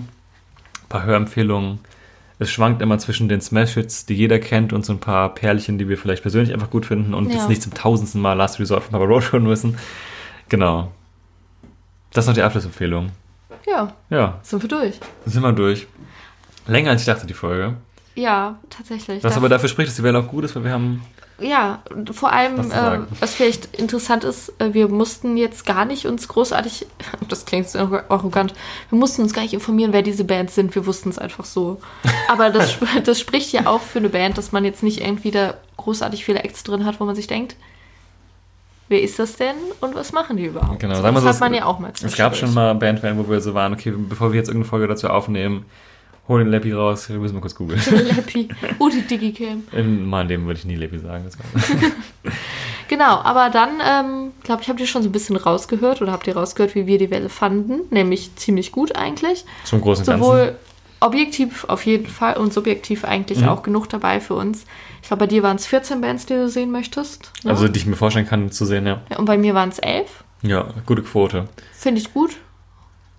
Ein paar Hörempfehlungen. Es schwankt immer zwischen den Smash-Hits, die jeder kennt, und so ein paar Perlchen, die wir vielleicht persönlich einfach gut finden und Ja. jetzt nicht zum tausendsten Mal Last Resort von Papa Roach hören müssen. Genau. Das ist noch die Abschlussempfehlung. Ja, Ja, sind wir durch. sind wir durch. Länger als ich dachte, die Folge. Ja, tatsächlich. Was aber dafür spricht, dass die Welle auch gut ist, weil wir haben. Ja, vor allem, sagen. was vielleicht interessant ist, äh, wir mussten jetzt gar nicht uns großartig, <laughs> das klingt so arrogant, wir mussten uns gar nicht informieren, wer diese Bands sind, wir wussten es einfach so. <laughs> Aber das, das spricht ja auch für eine Band, dass man jetzt nicht irgendwie da großartig viele Acts drin hat, wo man sich denkt, wer ist das denn und was machen die überhaupt? Genau, so, das so, hat man ja auch mal Es gab schon mal Bandwellen, wo wir so waren, okay, bevor wir jetzt irgendeine Folge dazu aufnehmen, hol den Leppi raus, wir müssen mal kurz googeln. <laughs> Happy. Oh, die Digicam. In meinem Leben würde ich nie Leppi sagen. Das <laughs> Genau, aber dann, ähm, glaube ich, habt ihr schon so ein bisschen rausgehört oder habt ihr rausgehört, wie wir die Welle fanden, nämlich ziemlich gut eigentlich. zum großen Ganzen. Sowohl objektiv auf jeden Fall und subjektiv eigentlich Mhm. auch genug dabei für uns. Ich glaube, bei dir waren es 14 Bands, die du sehen möchtest. Ne? Also, die ich mir vorstellen kann zu sehen, ja. ja, und bei mir waren es 11. Ja, gute Quote. Finde ich gut.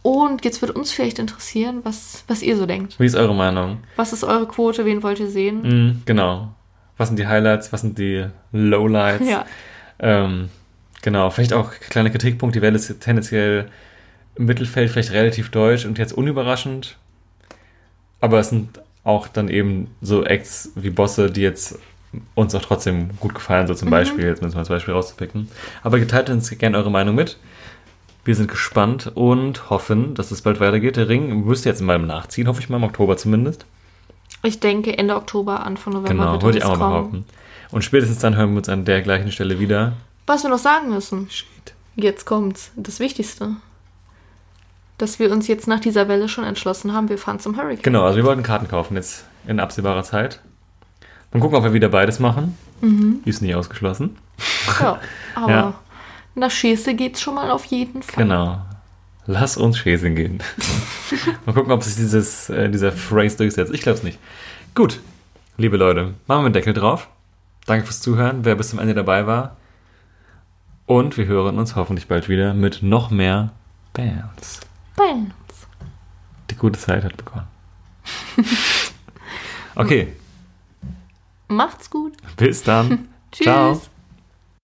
Und jetzt wird uns vielleicht interessieren, was, was ihr so denkt. Wie ist eure Meinung? Was ist eure Quote? Wen wollt ihr sehen? Mhm, genau. Was sind die Highlights? Was sind die Lowlights? Ja. Ähm, genau, vielleicht auch kleiner Kritikpunkt. Die Welle ist tendenziell im Mittelfeld vielleicht relativ deutsch und jetzt unüberraschend. Aber es sind auch dann eben so Acts wie Bosse, die jetzt uns auch trotzdem gut gefallen, so zum Mhm. Beispiel, jetzt müssen wir als Beispiel rauszupicken. Aber geteilt uns gerne eure Meinung mit. Wir sind gespannt und hoffen, dass es bald weitergeht. Der Ring müsste jetzt mal nachziehen, hoffe ich mal, im Oktober zumindest. Ich denke Ende Oktober, Anfang November Genau, wollte ich auch mal behaupten. Und spätestens dann hören wir uns an der gleichen Stelle wieder. Was wir noch sagen müssen. Shit. Jetzt kommt's. Das Wichtigste. Dass wir uns jetzt nach dieser Welle schon entschlossen haben, wir fahren zum Hurricane. Genau, also wir wollten Karten kaufen jetzt in absehbarer Zeit. Dann gucken, ob wir wieder beides machen. Ist nicht ausgeschlossen. Ja, <laughs> aber Ja. Nach Schäse geht's schon mal auf jeden Fall. Genau. Lass uns Schäsen gehen. <laughs> Mal gucken, ob sich dieses, äh, dieser Phrase durchsetzt. Ich glaube es nicht. Gut, liebe Leute, machen wir einen Deckel drauf. Danke fürs Zuhören, wer bis zum Ende dabei war. Und wir hören uns hoffentlich bald wieder mit noch mehr Bands. Bam. Die gute Zeit hat begonnen. Okay, <laughs> Macht's gut. bis dann. <laughs> Tschüss. Ciao.